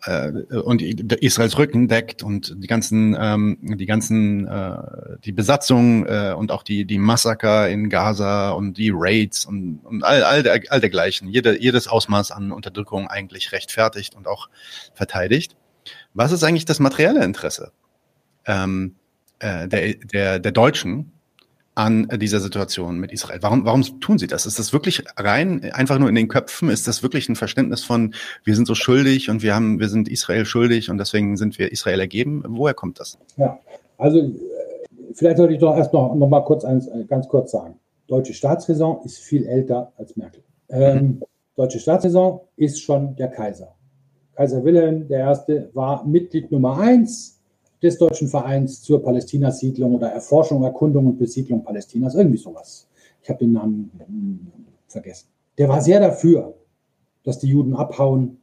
äh, und Israels Rücken deckt und die ganzen, ähm, die ganzen, äh, die Besatzung äh, und auch die, die Massaker in Gaza und die Raids und, und all, all, der, all dergleichen, jede, jedes Ausmaß an Unterdrückung eigentlich rechtfertigt und auch verteidigt. Was ist eigentlich das materielle Interesse ähm, äh, der, der, der Deutschen an dieser Situation mit Israel? Warum, warum tun sie das? Ist das wirklich rein einfach nur in den Köpfen? Ist das wirklich ein Verständnis von, wir sind so schuldig und wir haben, wir sind Israel schuldig und deswegen sind wir Israel ergeben? Woher kommt das? Ja, also äh, vielleicht sollte ich doch erst noch, noch mal kurz eins, äh, ganz kurz sagen. Deutsche Staatsräson ist viel älter als Merkel. Ähm, mhm. Deutsche Staatsräson ist schon der Kaiser. Kaiser Wilhelm I. war Mitglied Nummer eins des Deutschen Vereins zur Palästinasiedlung oder Erforschung, Erkundung und Besiedlung Palästinas, irgendwie sowas. Ich habe den Namen vergessen. Der war sehr dafür, dass die Juden abhauen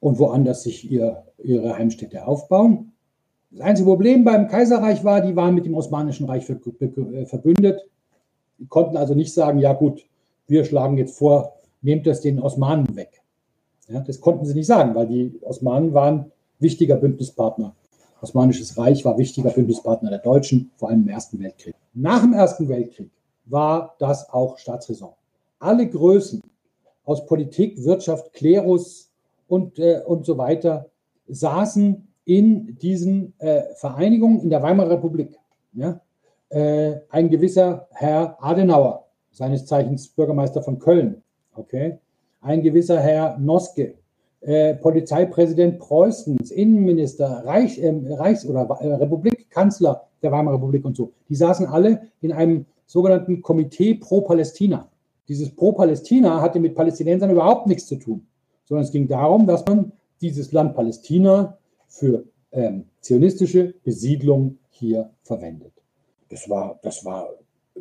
und woanders sich ihr, ihre Heimstätte aufbauen. Das einzige Problem beim Kaiserreich war, die waren mit dem Osmanischen Reich äh, verbündet. Die konnten also nicht sagen, ja gut, wir schlagen jetzt vor, nehmt das den Osmanen weg. Ja, das konnten sie nicht sagen, weil die Osmanen waren wichtiger Bündnispartner Osmanisches Reich war wichtiger Bündnispartner der Deutschen, vor allem im Ersten Weltkrieg. Nach dem Ersten Weltkrieg war das auch Staatsräson. Alle Größen aus Politik, Wirtschaft, Klerus und, äh, und so weiter saßen in diesen äh, Vereinigungen in der Weimarer Republik. Ja? Äh, ein gewisser Herr Adenauer, seines Zeichens Bürgermeister von Köln, okay? Ein gewisser Herr Noske, äh, Polizeipräsident Preußens, Innenminister, Reich, äh, Reichs- oder äh, Republikkanzler der Weimarer Republik und so, die saßen alle in einem sogenannten Komitee pro Palästina. Dieses pro Palästina hatte mit Palästinensern überhaupt nichts zu tun, sondern es ging darum, dass man dieses Land Palästina für ähm, zionistische Besiedlung hier verwendet. Das war, das war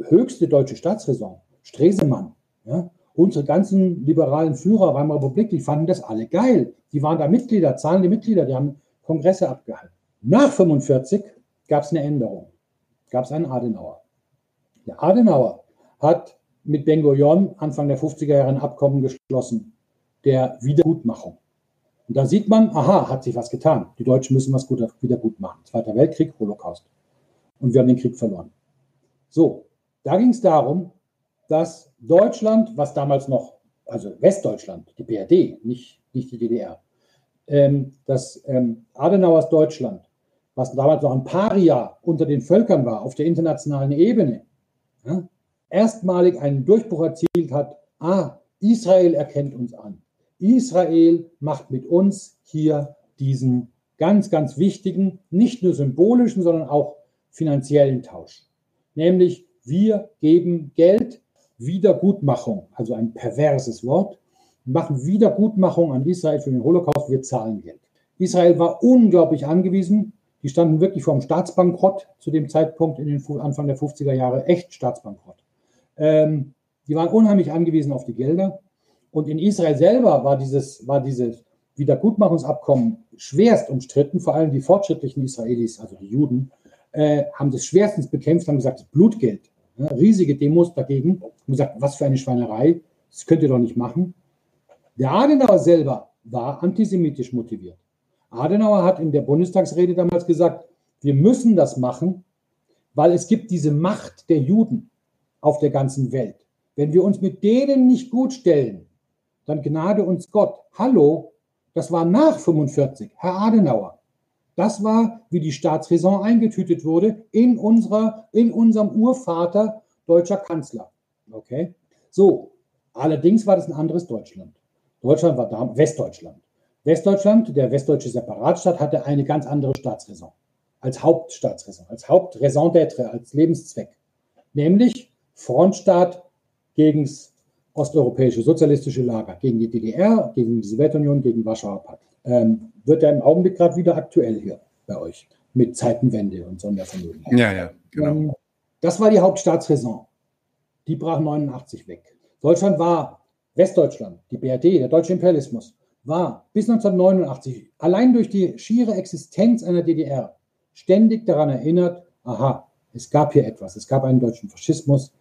höchste deutsche Staatsräson. Stresemann, ja, unsere ganzen liberalen Führer Weimarer Republik, die fanden das alle geil. Die waren da Mitglieder, zahlende Mitglieder, die haben Kongresse abgehalten. Nach 45 gab es eine Änderung. Gab es einen Adenauer. Der Adenauer hat mit Ben Gurion Anfang der 50er Jahre ein Abkommen geschlossen, der Wiedergutmachung. Und da sieht man, aha, hat sich was getan. Die Deutschen müssen was wieder gut machen. Zweiter Weltkrieg, Holocaust. Und wir haben den Krieg verloren. So, da ging es darum, dass Deutschland, was damals noch, also Westdeutschland, die BRD, nicht, nicht die DDR, ähm, dass ähm, Adenauers Deutschland, was damals noch ein Paria unter den Völkern war, auf der internationalen Ebene, ja, erstmalig einen Durchbruch erzielt hat, ah, Israel erkennt uns an. Israel macht mit uns hier diesen ganz, ganz wichtigen, nicht nur symbolischen, sondern auch finanziellen Tausch. Nämlich wir geben Geld Wiedergutmachung, also ein perverses Wort, machen Wiedergutmachung an Israel für den Holocaust, wir zahlen Geld. Israel war unglaublich angewiesen. Die standen wirklich vor dem Staatsbankrott zu dem Zeitpunkt in den Anfang der 50er Jahre, echt Staatsbankrott. Ähm, die waren unheimlich angewiesen auf die Gelder. Und in Israel selber war dieses, war dieses Wiedergutmachungsabkommen schwerst umstritten. Vor allem die fortschrittlichen Israelis, also die Juden, äh, haben das schwerstens bekämpft, haben gesagt, Blutgeld. Riesige Demos dagegen und gesagt, was für eine Schweinerei, das könnt ihr doch nicht machen. Der Adenauer selber war antisemitisch motiviert. Adenauer hat in der Bundestagsrede damals gesagt, wir müssen das machen, weil es gibt diese Macht der Juden auf der ganzen Welt. Wenn wir uns mit denen nicht gut stellen, dann gnade uns Gott. Hallo, das war nach 45, Herr Adenauer. Das war, wie die Staatsräson eingetütet wurde in, unserer, in unserem Urvater deutscher Kanzler. Okay? So, allerdings war das ein anderes Deutschland. Deutschland war da, Westdeutschland. Westdeutschland, der westdeutsche Separatstaat, hatte eine ganz andere Staatsräson als Hauptstaatsräson, als Hauptraison d'être, als Lebenszweck. Nämlich Frontstaat gegen das osteuropäische sozialistische Lager, gegen die DDR, gegen die Sowjetunion, gegen Warschauer Pakt. Ähm, wird er im Augenblick gerade wieder aktuell hier bei euch mit Zeitenwende und Sondervermögen. Ja, ja, genau. Ähm, das war die Hauptstaatsräson. Die brach 89 weg. Deutschland war Westdeutschland, die BRD, der deutsche Imperialismus, war bis 1989 allein durch die schiere Existenz einer DDR ständig daran erinnert, aha, es gab hier etwas, es gab einen deutschen Faschismus,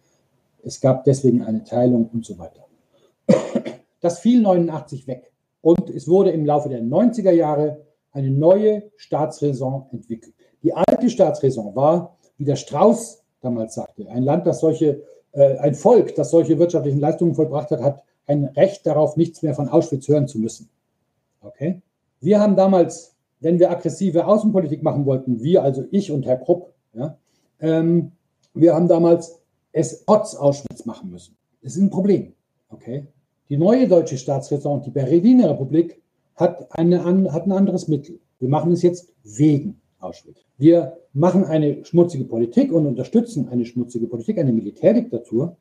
es gab deswegen eine Teilung und so weiter. Das fiel 89 weg und es wurde im Laufe der 90er Jahre eine neue Staatsräson entwickelt. Die alte Staatsräson war, wie der Strauß damals sagte, ein Land, das solche, äh, ein Volk, das solche wirtschaftlichen Leistungen vollbracht hat, hat ein Recht darauf, nichts mehr von Auschwitz hören zu müssen. Okay? Wir haben damals, wenn wir aggressive Außenpolitik machen wollten, wir, also ich und Herr Krupp, ja, ähm, wir haben damals es trotz Auschwitz machen müssen. Das ist ein Problem. Okay? Die neue deutsche Staatsräson, die Berliner Republik, hat, eine, hat ein anderes Mittel. Wir machen es jetzt wegen Auschwitz. Wir machen eine schmutzige Politik und unterstützen eine schmutzige Politik, eine Militärdiktatur,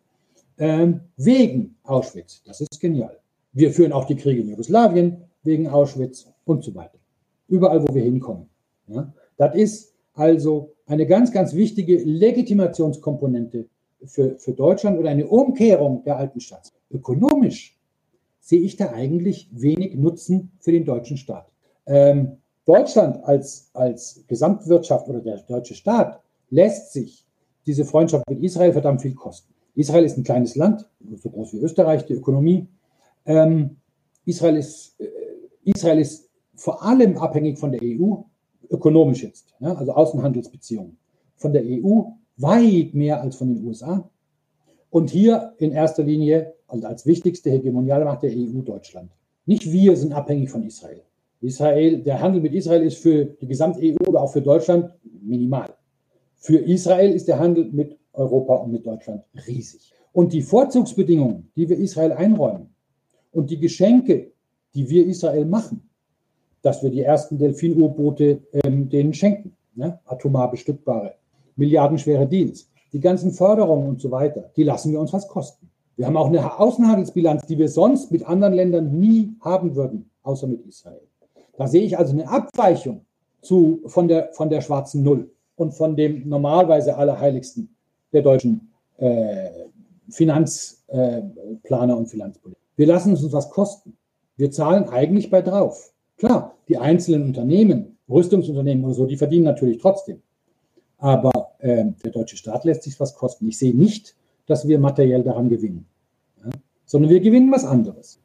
ähm, wegen Auschwitz. Das ist genial. Wir führen auch die Kriege in Jugoslawien wegen Auschwitz und so weiter. Überall, wo wir hinkommen. Ja? Das ist also eine ganz, ganz wichtige Legitimationskomponente für, für Deutschland oder eine Umkehrung der alten Staats. Ökonomisch sehe ich da eigentlich wenig Nutzen für den deutschen Staat. Ähm, Deutschland als, als Gesamtwirtschaft oder der deutsche Staat lässt sich diese Freundschaft mit Israel verdammt viel kosten. Israel ist ein kleines Land, so groß wie Österreich, die Ökonomie. Ähm, Israel, ist, äh, Israel ist vor allem abhängig von der EU, ökonomisch jetzt, ja, also Außenhandelsbeziehungen, von der EU weit mehr als von den USA. Und hier in erster Linie und als wichtigste hegemoniale Macht der EU Deutschland. Nicht wir sind abhängig von Israel. Israel, der Handel mit Israel ist für die gesamte EU oder auch für Deutschland minimal. Für Israel ist der Handel mit Europa und mit Deutschland riesig. Und die Vorzugsbedingungen, die wir Israel einräumen und die Geschenke, die wir Israel machen, dass wir die ersten Delfin-U-Boote ähm, denen schenken, ne? atomar bestückbare, milliardenschwere Deals, die ganzen Förderungen und so weiter, die lassen wir uns was kosten. Wir haben auch eine Außenhandelsbilanz, die wir sonst mit anderen Ländern nie haben würden, außer mit Israel. Da sehe ich also eine Abweichung zu, von, der, von der schwarzen Null und von dem normalerweise Allerheiligsten der deutschen äh, Finanzplaner äh, und Finanzpolitiker. Wir lassen uns was kosten. Wir zahlen eigentlich bei drauf. Klar, die einzelnen Unternehmen, Rüstungsunternehmen oder so, die verdienen natürlich trotzdem. Aber äh, der deutsche Staat lässt sich was kosten. Ich sehe nicht, dass wir materiell daran gewinnen, ja? sondern wir gewinnen was anderes.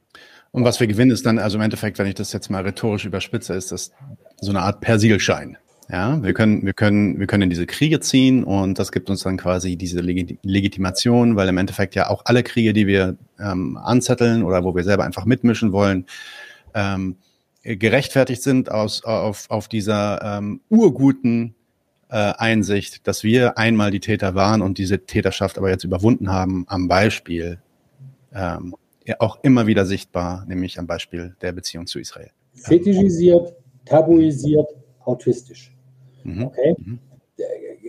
Und was wir gewinnen, ist dann, also im Endeffekt, wenn ich das jetzt mal rhetorisch überspitze, ist das so eine Art Persilschein. Ja, wir können, wir können, wir können in diese Kriege ziehen und das gibt uns dann quasi diese Legitimation, weil im Endeffekt ja auch alle Kriege, die wir ähm, anzetteln oder wo wir selber einfach mitmischen wollen, ähm, gerechtfertigt sind aus, auf, auf dieser ähm, urguten äh, Einsicht, dass wir einmal die Täter waren und diese Täterschaft aber jetzt überwunden haben, am Beispiel ähm, ja auch immer wieder sichtbar, nämlich am Beispiel der Beziehung zu Israel. Fetischisiert, tabuisiert, autistisch. Mhm. Okay? Mhm.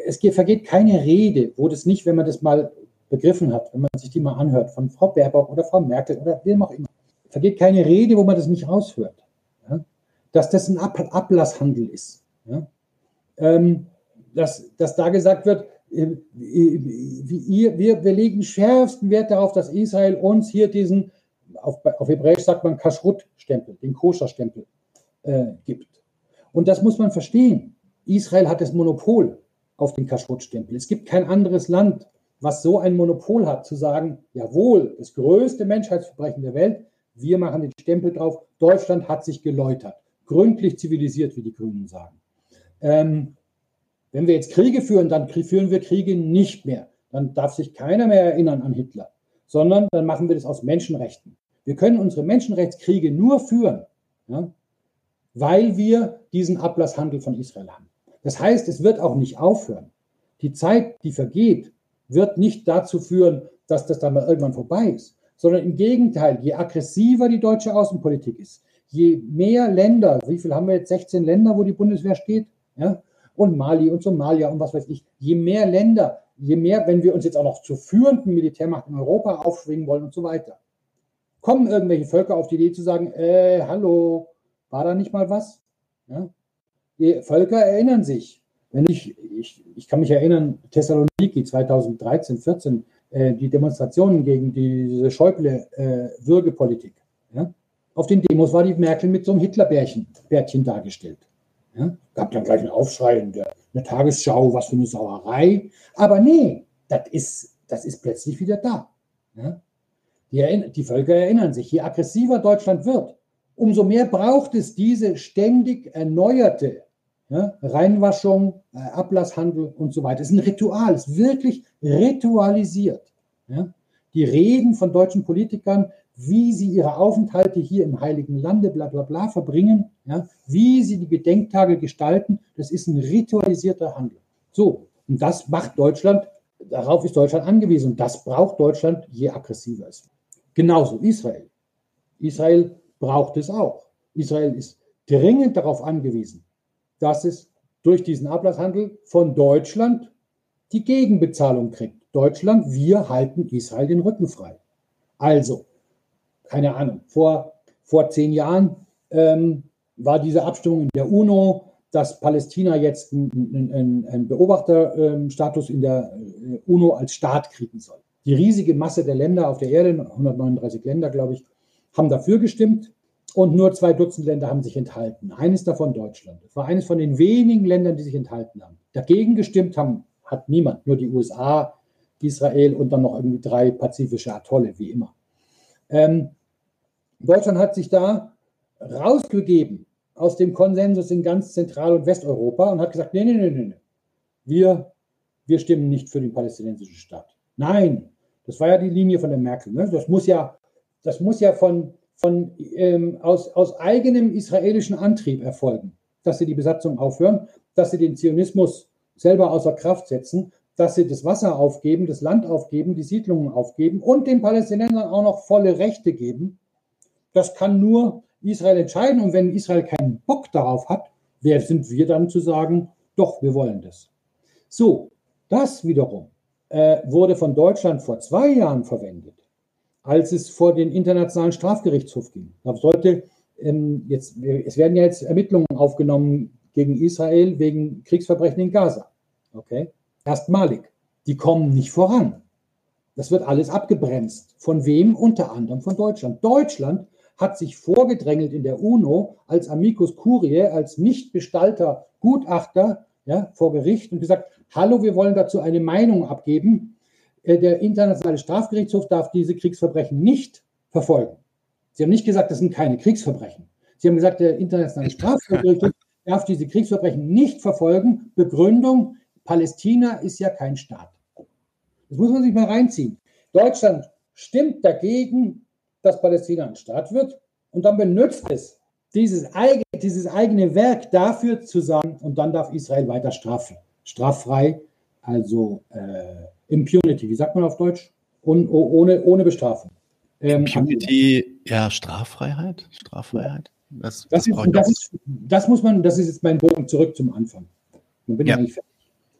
Es vergeht keine Rede, wo das nicht, wenn man das mal begriffen hat, wenn man sich die mal anhört, von Frau Baerbock oder Frau Merkel oder wem auch immer, vergeht keine Rede, wo man das nicht raushört. Ja? Dass das ein Ab Ablasshandel ist. Ja? Ähm, dass, dass da gesagt wird, äh, wir, wir, legen schärfsten Wert darauf, dass Israel uns hier diesen, auf, auf Hebräisch sagt man Kashrut-Stempel, den Koscher-Stempel äh, gibt. Und das muss man verstehen. Israel hat das Monopol auf den Kashrut-Stempel. Es gibt kein anderes Land, was so ein Monopol hat, zu sagen, jawohl, das größte Menschheitsverbrechen der Welt, wir machen den Stempel drauf, Deutschland hat sich geläutert, gründlich zivilisiert, wie die Grünen sagen. Ähm, wenn wir jetzt Kriege führen, dann führen wir Kriege nicht mehr. Dann darf sich keiner mehr erinnern an Hitler, sondern dann machen wir das aus Menschenrechten. Wir können unsere Menschenrechtskriege nur führen, ja, weil wir diesen Ablasshandel von Israel haben. Das heißt, es wird auch nicht aufhören. Die Zeit, die vergeht, wird nicht dazu führen, dass das dann mal irgendwann vorbei ist, sondern im Gegenteil, je aggressiver die deutsche Außenpolitik ist, je mehr Länder, wie viel haben wir jetzt? 16 Länder, wo die Bundeswehr steht, ja, und Mali und Somalia und was weiß ich, je mehr Länder, je mehr, wenn wir uns jetzt auch noch zur führenden Militärmacht in Europa aufschwingen wollen und so weiter, kommen irgendwelche Völker auf die Idee zu sagen, äh, hallo, war da nicht mal was? Ja? Die Völker erinnern sich. Wenn ich, ich, ich kann mich erinnern, Thessaloniki 2013, 14, äh, die Demonstrationen gegen diese Schäuble-Würgepolitik. Äh, ja? Auf den Demos war die Merkel mit so einem Hitlerbärchen Bärtchen dargestellt. Ja? Gab dann gleich einen Aufschrei in der, in der Tagesschau, was für eine Sauerei. Aber nee, das ist, das ist plötzlich wieder da. Ja? Die, die Völker erinnern sich, je aggressiver Deutschland wird, umso mehr braucht es diese ständig erneuerte ja, Reinwaschung, äh, Ablasshandel und so weiter. Es ist ein Ritual, es ist wirklich ritualisiert. Ja. Die Reden von deutschen Politikern, wie sie ihre Aufenthalte hier im Heiligen Lande, bla bla bla, verbringen, ja, wie sie die Gedenktage gestalten, das ist ein ritualisierter Handel. So, und das macht Deutschland, darauf ist Deutschland angewiesen. Und das braucht Deutschland, je aggressiver es wird. Genauso Israel. Israel braucht es auch. Israel ist dringend darauf angewiesen, dass es durch diesen Ablasshandel von Deutschland die Gegenbezahlung kriegt. Deutschland, wir halten Israel den Rücken frei. Also, keine Ahnung, vor, vor zehn Jahren ähm, war diese Abstimmung in der UNO, dass Palästina jetzt einen, Beobachterstatus in der äh, UNO als Staat kriegen soll. Die riesige Masse der Länder auf der Erde, 139 Länder, glaube ich, haben dafür gestimmt und nur zwei Dutzend Länder haben sich enthalten. Eines davon Deutschland. Es war eines von den wenigen Ländern, die sich enthalten haben. Dagegen gestimmt haben, hat niemand, nur die USA, Israel und dann noch irgendwie drei pazifische Atolle, wie immer. Ähm, Deutschland hat sich da rausgegeben aus dem Konsensus in ganz Zentral- und Westeuropa und hat gesagt, nee, nee, nee, nee, wir, wir stimmen nicht für den palästinensischen Staat. Nein, das war ja die Linie von der Merkel. Ne? Das muss ja das muss ja von, von, ähm, aus, aus eigenem israelischen Antrieb erfolgen, dass sie die Besatzung aufhören, dass sie den Zionismus selber außer Kraft setzen, dass sie das Wasser aufgeben, das Land aufgeben, die Siedlungen aufgeben und den Palästinensern auch noch volle Rechte geben. Das kann nur Israel entscheiden. Und wenn Israel keinen Bock darauf hat, wer sind wir dann zu sagen, doch, wir wollen das. So, das wiederum äh, wurde von Deutschland vor zwei Jahren verwendet, als es vor den Internationalen Strafgerichtshof ging. Da sollte ähm, jetzt, es werden ja jetzt Ermittlungen aufgenommen gegen Israel wegen Kriegsverbrechen in Gaza. Okay? Erstmalig. Die kommen nicht voran. Das wird alles abgebremst. Von wem? Unter anderem von Deutschland. Deutschland hat sich vorgedrängelt in der UNO als Amicus Curiae, als Nichtbestalter Gutachter ja, vor Gericht und gesagt, hallo, wir wollen dazu eine Meinung abgeben. Äh, der Internationale Strafgerichtshof darf diese Kriegsverbrechen nicht verfolgen. Sie haben nicht gesagt, das sind keine Kriegsverbrechen. Sie haben gesagt, der Internationale Strafgerichtshof (laughs) darf diese Kriegsverbrechen nicht verfolgen. Begründung, Palästina ist ja kein Staat. Das muss man sich mal reinziehen. Deutschland stimmt dagegen, dass Palästina ein Staat wird und dann benutzt es dieses, eigene, dieses eigene Werk dafür zu sagen, und dann darf Israel weiter strafen. Straffrei, also äh, Impunity, wie sagt man auf Deutsch? Un, ohne, ohne Bestrafung. Ähm, Impunity, ja, Straffreiheit? Straffreiheit? Das, das, das, ist, das, ist, das, muss man, das ist jetzt mein Bogen zurück zum Anfang. Dann bin ja. ich fertig.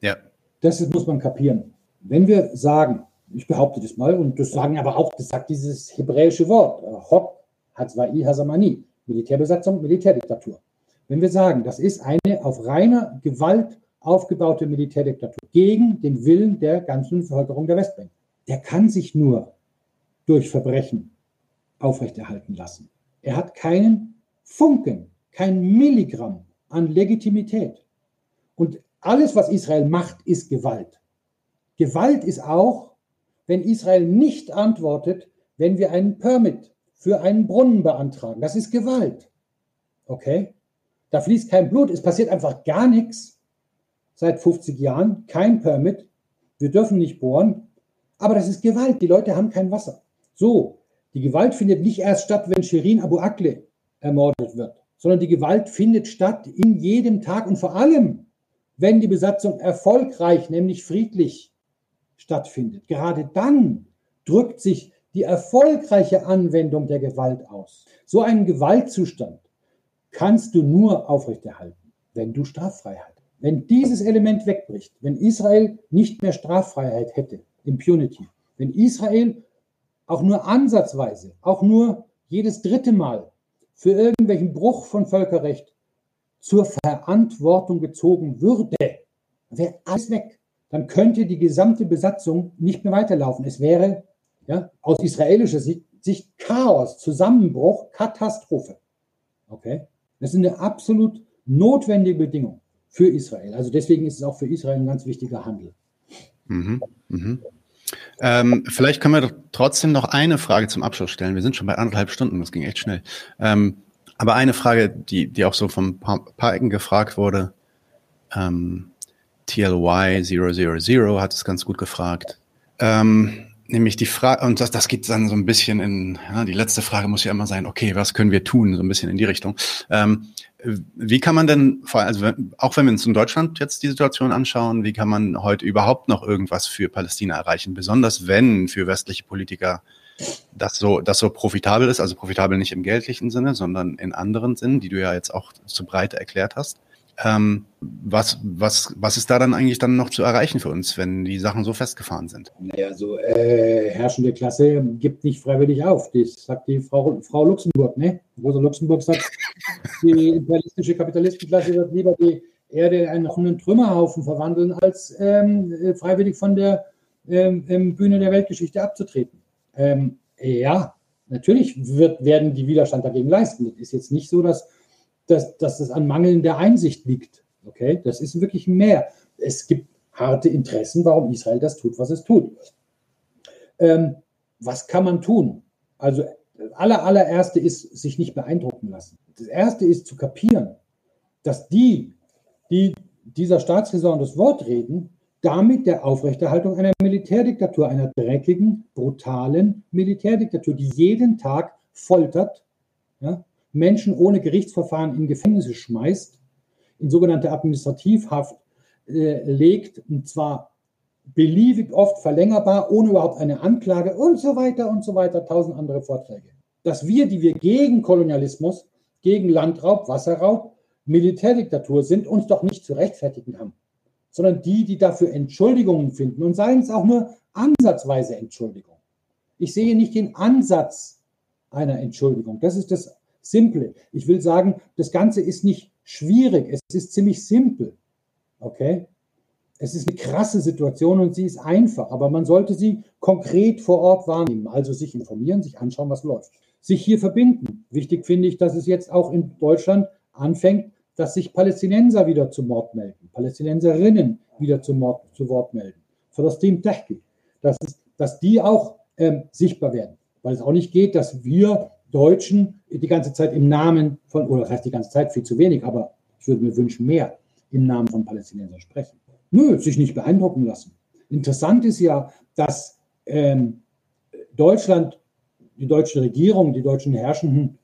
Ja. Das ist, muss man kapieren. Wenn wir sagen, ich behaupte das mal, und das sagen aber auch, das sagt dieses hebräische Wort, Hok, Hazwai, Hazamani, Militärbesatzung, Militärdiktatur. Wenn wir sagen, das ist eine auf reiner Gewalt aufgebaute Militärdiktatur gegen den Willen der ganzen Bevölkerung der Westbank. Der kann sich nur durch Verbrechen aufrechterhalten lassen. Er hat keinen Funken, kein Milligramm an Legitimität. Und alles, was Israel macht, ist Gewalt. Gewalt ist auch, wenn Israel nicht antwortet, wenn wir einen Permit für einen Brunnen beantragen. Das ist Gewalt. Okay? Da fließt kein Blut, es passiert einfach gar nichts seit 50 Jahren, kein Permit, wir dürfen nicht bohren, aber das ist Gewalt, die Leute haben kein Wasser. So, die Gewalt findet nicht erst statt, wenn Shirin Abu Akle ermordet wird, sondern die Gewalt findet statt in jedem Tag und vor allem, wenn die Besatzung erfolgreich, nämlich friedlich stattfindet. Gerade dann drückt sich die erfolgreiche Anwendung der Gewalt aus. So einen Gewaltzustand kannst du nur aufrechterhalten, wenn du Straffreiheit. Wenn dieses Element wegbricht, wenn Israel nicht mehr Straffreiheit hätte, Impunity, wenn Israel auch nur ansatzweise, auch nur jedes dritte Mal für irgendwelchen Bruch von Völkerrecht zur Verantwortung gezogen würde, wäre alles weg. Dann könnte die gesamte Besatzung nicht mehr weiterlaufen. Es wäre ja, aus israelischer Sicht, Chaos, Zusammenbruch, Katastrophe. Okay? Das ist eine absolut notwendige Bedingung für Israel. Also deswegen ist es auch für Israel ein ganz wichtiger Handel. Mhm, mhm. Ähm, vielleicht können wir doch trotzdem noch eine Frage zum Abschluss stellen. Wir sind schon bei anderthalb Stunden, das ging echt schnell. Ähm, aber eine Frage, die, die auch so von paar, paar Ecken gefragt wurde, ähm, TLY 000 hat es ganz gut gefragt. Ähm, nämlich die Frage, und das, das geht dann so ein bisschen in, ja, die letzte Frage muss ja immer sein, okay, was können wir tun, so ein bisschen in die Richtung. Ähm, wie kann man denn, also auch wenn wir uns in Deutschland jetzt die Situation anschauen, wie kann man heute überhaupt noch irgendwas für Palästina erreichen? Besonders wenn für westliche Politiker das so, das so profitabel ist, also profitabel nicht im geldlichen Sinne, sondern in anderen Sinnen, die du ja jetzt auch zu Breite erklärt hast. Ähm, was, was, was ist da dann eigentlich dann noch zu erreichen für uns, wenn die Sachen so festgefahren sind? Naja, so äh, herrschende Klasse gibt nicht freiwillig auf. Das sagt die Frau, Frau Luxemburg, ne? Rosa Luxemburg sagt, (laughs) die imperialistische Kapitalistenklasse wird lieber die Erde in einen Trümmerhaufen verwandeln, als ähm, äh, freiwillig von der ähm, ähm, Bühne der Weltgeschichte abzutreten. Ähm, ja, natürlich wird, werden die Widerstand dagegen leisten. Es ist jetzt nicht so, dass dass, dass es an mangelnder Einsicht liegt. Okay, das ist wirklich mehr. Es gibt harte Interessen, warum Israel das tut, was es tut. Ähm, was kann man tun? Also, das aller, allererste ist, sich nicht beeindrucken lassen. Das erste ist zu kapieren, dass die, die dieser Staatsräson das Wort reden, damit der Aufrechterhaltung einer Militärdiktatur, einer dreckigen, brutalen Militärdiktatur, die jeden Tag foltert, ja, Menschen ohne Gerichtsverfahren in Gefängnisse schmeißt, in sogenannte Administrativhaft äh, legt, und zwar beliebig oft verlängerbar, ohne überhaupt eine Anklage und so weiter und so weiter, tausend andere Vorträge. Dass wir, die wir gegen Kolonialismus, gegen Landraub, Wasserraub, Militärdiktatur sind, uns doch nicht zu rechtfertigen haben, sondern die, die dafür Entschuldigungen finden und seien es auch nur ansatzweise Entschuldigung. Ich sehe nicht den Ansatz einer Entschuldigung. Das ist das Simple. Ich will sagen, das Ganze ist nicht schwierig, es ist ziemlich simpel. Okay? Es ist eine krasse Situation und sie ist einfach, aber man sollte sie konkret vor Ort wahrnehmen, also sich informieren, sich anschauen, was läuft. Sich hier verbinden. Wichtig finde ich, dass es jetzt auch in Deutschland anfängt, dass sich Palästinenser wieder zu Mord melden, Palästinenserinnen wieder zu, Mord, zu Wort melden. Für das Team Tehki, dass, dass die auch ähm, sichtbar werden. Weil es auch nicht geht, dass wir Deutschen die ganze Zeit im Namen von, oder das heißt die ganze Zeit viel zu wenig, aber ich würde mir wünschen, mehr im Namen von Palästinensern sprechen. Nö, sich nicht beeindrucken lassen. Interessant ist ja, dass ähm, Deutschland, die deutsche Regierung, die deutschen Herrschenden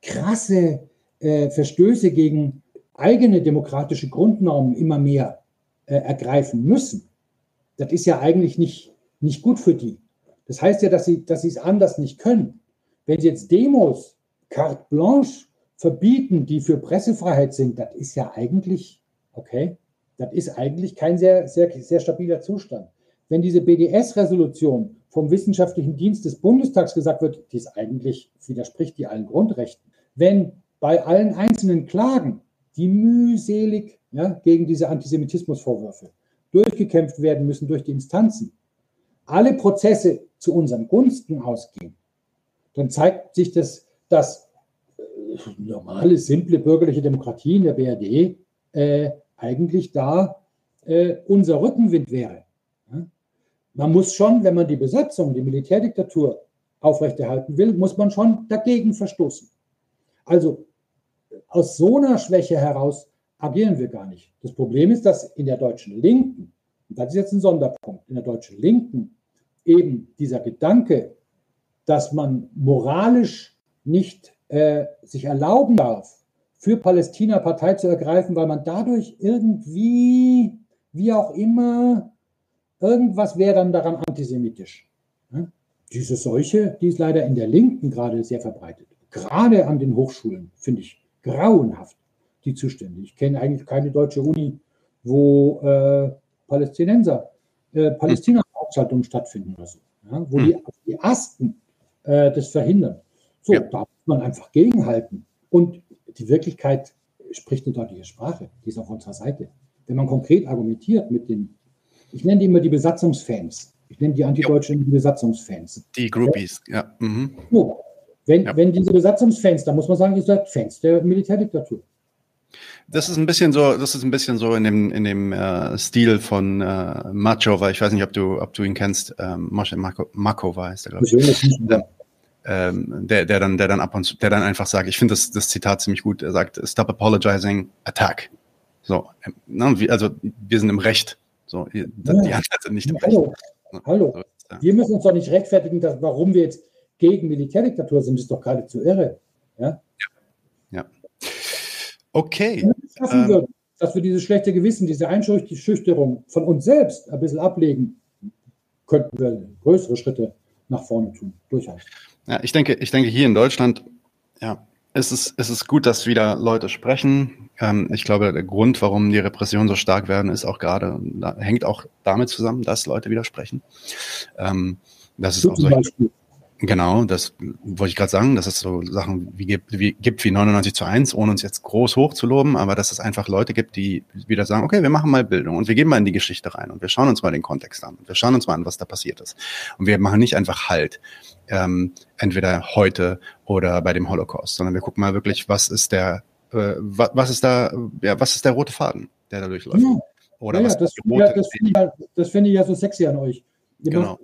krasse äh, Verstöße gegen eigene demokratische Grundnormen immer mehr äh, ergreifen müssen. Das ist ja eigentlich nicht, nicht gut für die. Das heißt ja, dass sie dass sie es anders nicht können. Wenn Sie jetzt Demos carte blanche verbieten, die für Pressefreiheit sind, das ist ja eigentlich, okay, das ist eigentlich kein sehr, sehr, sehr stabiler Zustand. Wenn diese BDS-Resolution vom Wissenschaftlichen Dienst des Bundestags gesagt wird, die ist eigentlich, widerspricht die allen Grundrechten. Wenn bei allen einzelnen Klagen, die mühselig ja, gegen diese Antisemitismusvorwürfe durchgekämpft werden müssen durch die Instanzen, alle Prozesse zu unseren Gunsten ausgehen, dann zeigt sich das, dass äh, normale, simple bürgerliche Demokratie in der BRD äh, eigentlich da äh, unser Rückenwind wäre. Man muss schon, wenn man die Besatzung, die Militärdiktatur aufrechterhalten will, muss man schon dagegen verstoßen. Also aus so einer Schwäche heraus agieren wir gar nicht. Das Problem ist, dass in der deutschen Linken, und das ist jetzt ein Sonderpunkt, in der deutschen Linken eben dieser Gedanke dass man moralisch nicht äh, sich erlauben darf, für Palästina Partei zu ergreifen, weil man dadurch irgendwie, wie auch immer, irgendwas wäre dann daran antisemitisch. diese Seuche, die ist leider in der Linken gerade sehr verbreitet. Gerade an den Hochschulen finde ich grauenhaft die Zustände. Ich kenne eigentlich keine deutsche Uni, wo äh, Palästinenser, äh, Palästina-Veranstaltungen stattfinden oder so, ja, wo hm. die, die Asten äh, das verhindern. So, ja. da muss man einfach gegenhalten. Und die Wirklichkeit spricht eine deutliche Sprache, die ist auf unserer Seite. Wenn man konkret argumentiert mit den, ich nenne die immer die Besatzungsfans, ich nenne die Antideutschen die Besatzungsfans. Die Groupies, ja. Mhm. So, wenn, ja. wenn diese Besatzungsfans, da muss man sagen, ihr seid Fans der Militärdiktatur. Das ist ein bisschen so, das ist ein bisschen so in dem in dem äh, Stil von äh, Macho, weil ich weiß nicht, ob du ob du ihn kennst. Ähm, Moshe Mako, Mako war heißt er, glaube ich. Ähm, der, der dann, der dann ab und zu, der dann einfach sagt, ich finde das, das Zitat ziemlich gut. Er sagt, stop apologizing, attack. So, ähm, ne, also wir sind im Recht. So, die, ja. die anderen sind nicht im Hallo. Recht. Hallo. So, ja. Wir müssen uns doch nicht rechtfertigen, dass, warum wir jetzt gegen Militärdiktatur sind. Das ist doch geradezu irre. Ja. ja. Okay. Ähm, würden, dass wir dieses schlechte Gewissen, diese Einschüchterung von uns selbst ein bisschen ablegen, könnten wir größere Schritte nach vorne tun. Durchaus. Ja, ich denke, ich denke hier in Deutschland, ja, es ist, es ist gut, dass wieder Leute sprechen. Ähm, ich glaube, der Grund, warum die Repressionen so stark werden, ist auch gerade, da hängt auch damit zusammen, dass Leute widersprechen. Ähm, das ist auch solche, Genau, das wollte ich gerade sagen, dass es so Sachen wie gibt, wie gibt wie 99 zu 1, ohne uns jetzt groß hochzuloben, aber dass es einfach Leute gibt, die wieder sagen, okay, wir machen mal Bildung und wir gehen mal in die Geschichte rein und wir schauen uns mal den Kontext an und wir schauen uns mal an, was da passiert ist. Und wir machen nicht einfach Halt, ähm, entweder heute oder bei dem Holocaust, sondern wir gucken mal wirklich, was ist der, äh, was, was ist da, ja, was ist der rote Faden, der da durchläuft. Ja. Oder ja, was das, ja, das finde ich, ja, das find ich ja so sexy an euch. Ihr genau.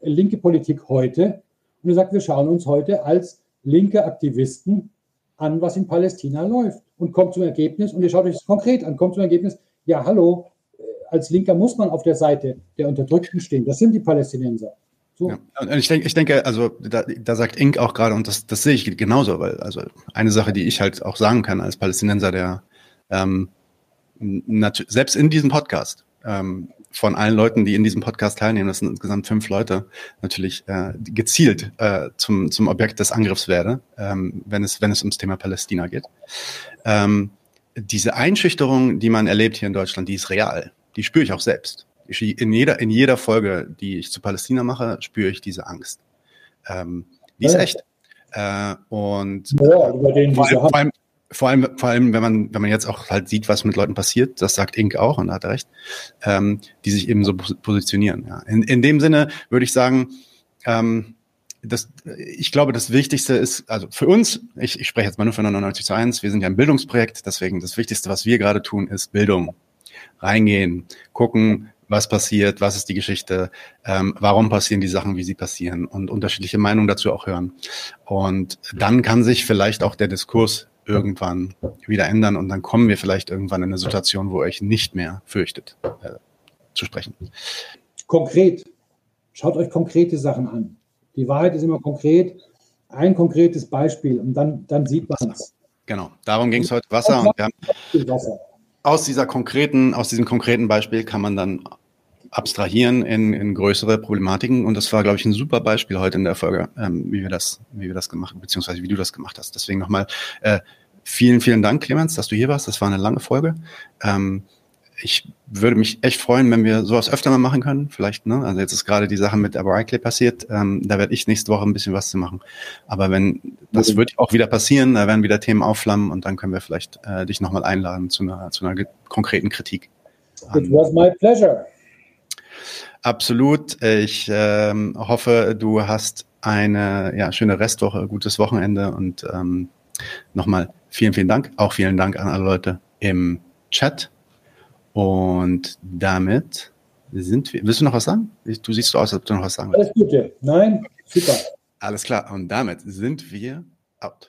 linke Politik heute und er sagt, wir schauen uns heute als linke Aktivisten an, was in Palästina läuft und kommt zum Ergebnis, und ihr schaut euch das konkret an, kommt zum Ergebnis, ja, hallo, äh, als Linker muss man auf der Seite der Unterdrückten stehen. Das sind die Palästinenser. So. Ja, und ich denke, ich denke, also da, da sagt Ink auch gerade, und das, das sehe ich genauso, weil also eine Sache, die ich halt auch sagen kann als Palästinenser, der ähm, selbst in diesem Podcast ähm, von allen Leuten, die in diesem Podcast teilnehmen, das sind insgesamt fünf Leute, natürlich äh, gezielt äh, zum, zum Objekt des Angriffs werde, ähm, wenn, es, wenn es ums Thema Palästina geht. Ähm, diese Einschüchterung, die man erlebt hier in Deutschland, die ist real. Die spüre ich auch selbst. Ich, in, jeder, in jeder Folge, die ich zu Palästina mache, spüre ich diese Angst. Ähm, die ist echt. Äh, und ja, über den vor, allem, vor, allem, vor allem, vor allem, wenn man, wenn man jetzt auch halt sieht, was mit Leuten passiert, das sagt Ink auch, und da hat er recht, ähm, die sich eben so positionieren. Ja. In, in dem Sinne würde ich sagen, ähm, das, ich glaube, das Wichtigste ist, also für uns, ich, ich spreche jetzt mal nur von 99 zu 1, wir sind ja ein Bildungsprojekt, deswegen das Wichtigste, was wir gerade tun, ist Bildung. Reingehen, gucken, was passiert, was ist die Geschichte, ähm, warum passieren die Sachen, wie sie passieren und unterschiedliche Meinungen dazu auch hören. Und dann kann sich vielleicht auch der Diskurs irgendwann wieder ändern und dann kommen wir vielleicht irgendwann in eine Situation, wo euch nicht mehr fürchtet, äh, zu sprechen. Konkret. Schaut euch konkrete Sachen an. Die Wahrheit ist immer konkret. Ein konkretes Beispiel und dann, dann sieht man es. Genau, darum ging es heute Wasser und wir haben Wasser. aus dieser konkreten, aus diesem konkreten Beispiel kann man dann abstrahieren in, in größere Problematiken. Und das war, glaube ich, ein super Beispiel heute in der Folge, ähm, wie wir das, wie wir das gemacht, beziehungsweise wie du das gemacht hast. Deswegen nochmal äh, vielen, vielen Dank, Clemens, dass du hier warst. Das war eine lange Folge. Ähm, ich würde mich echt freuen, wenn wir sowas öfter mal machen können. Vielleicht, ne? Also jetzt ist gerade die Sache mit Aberically passiert. Ähm, da werde ich nächste Woche ein bisschen was zu machen. Aber wenn das okay. wird auch wieder passieren, da werden wieder Themen aufflammen und dann können wir vielleicht äh, dich nochmal einladen zu einer, zu einer konkreten Kritik. It was my pleasure. Absolut. Ich ähm, hoffe, du hast eine ja, schöne Restwoche, gutes Wochenende und ähm, nochmal vielen, vielen Dank. Auch vielen Dank an alle Leute im Chat. Und damit sind wir. Willst du noch was sagen? Du siehst so aus, als ob du noch was sagen willst. Alles Gute. Nein, super. Alles klar. Und damit sind wir out.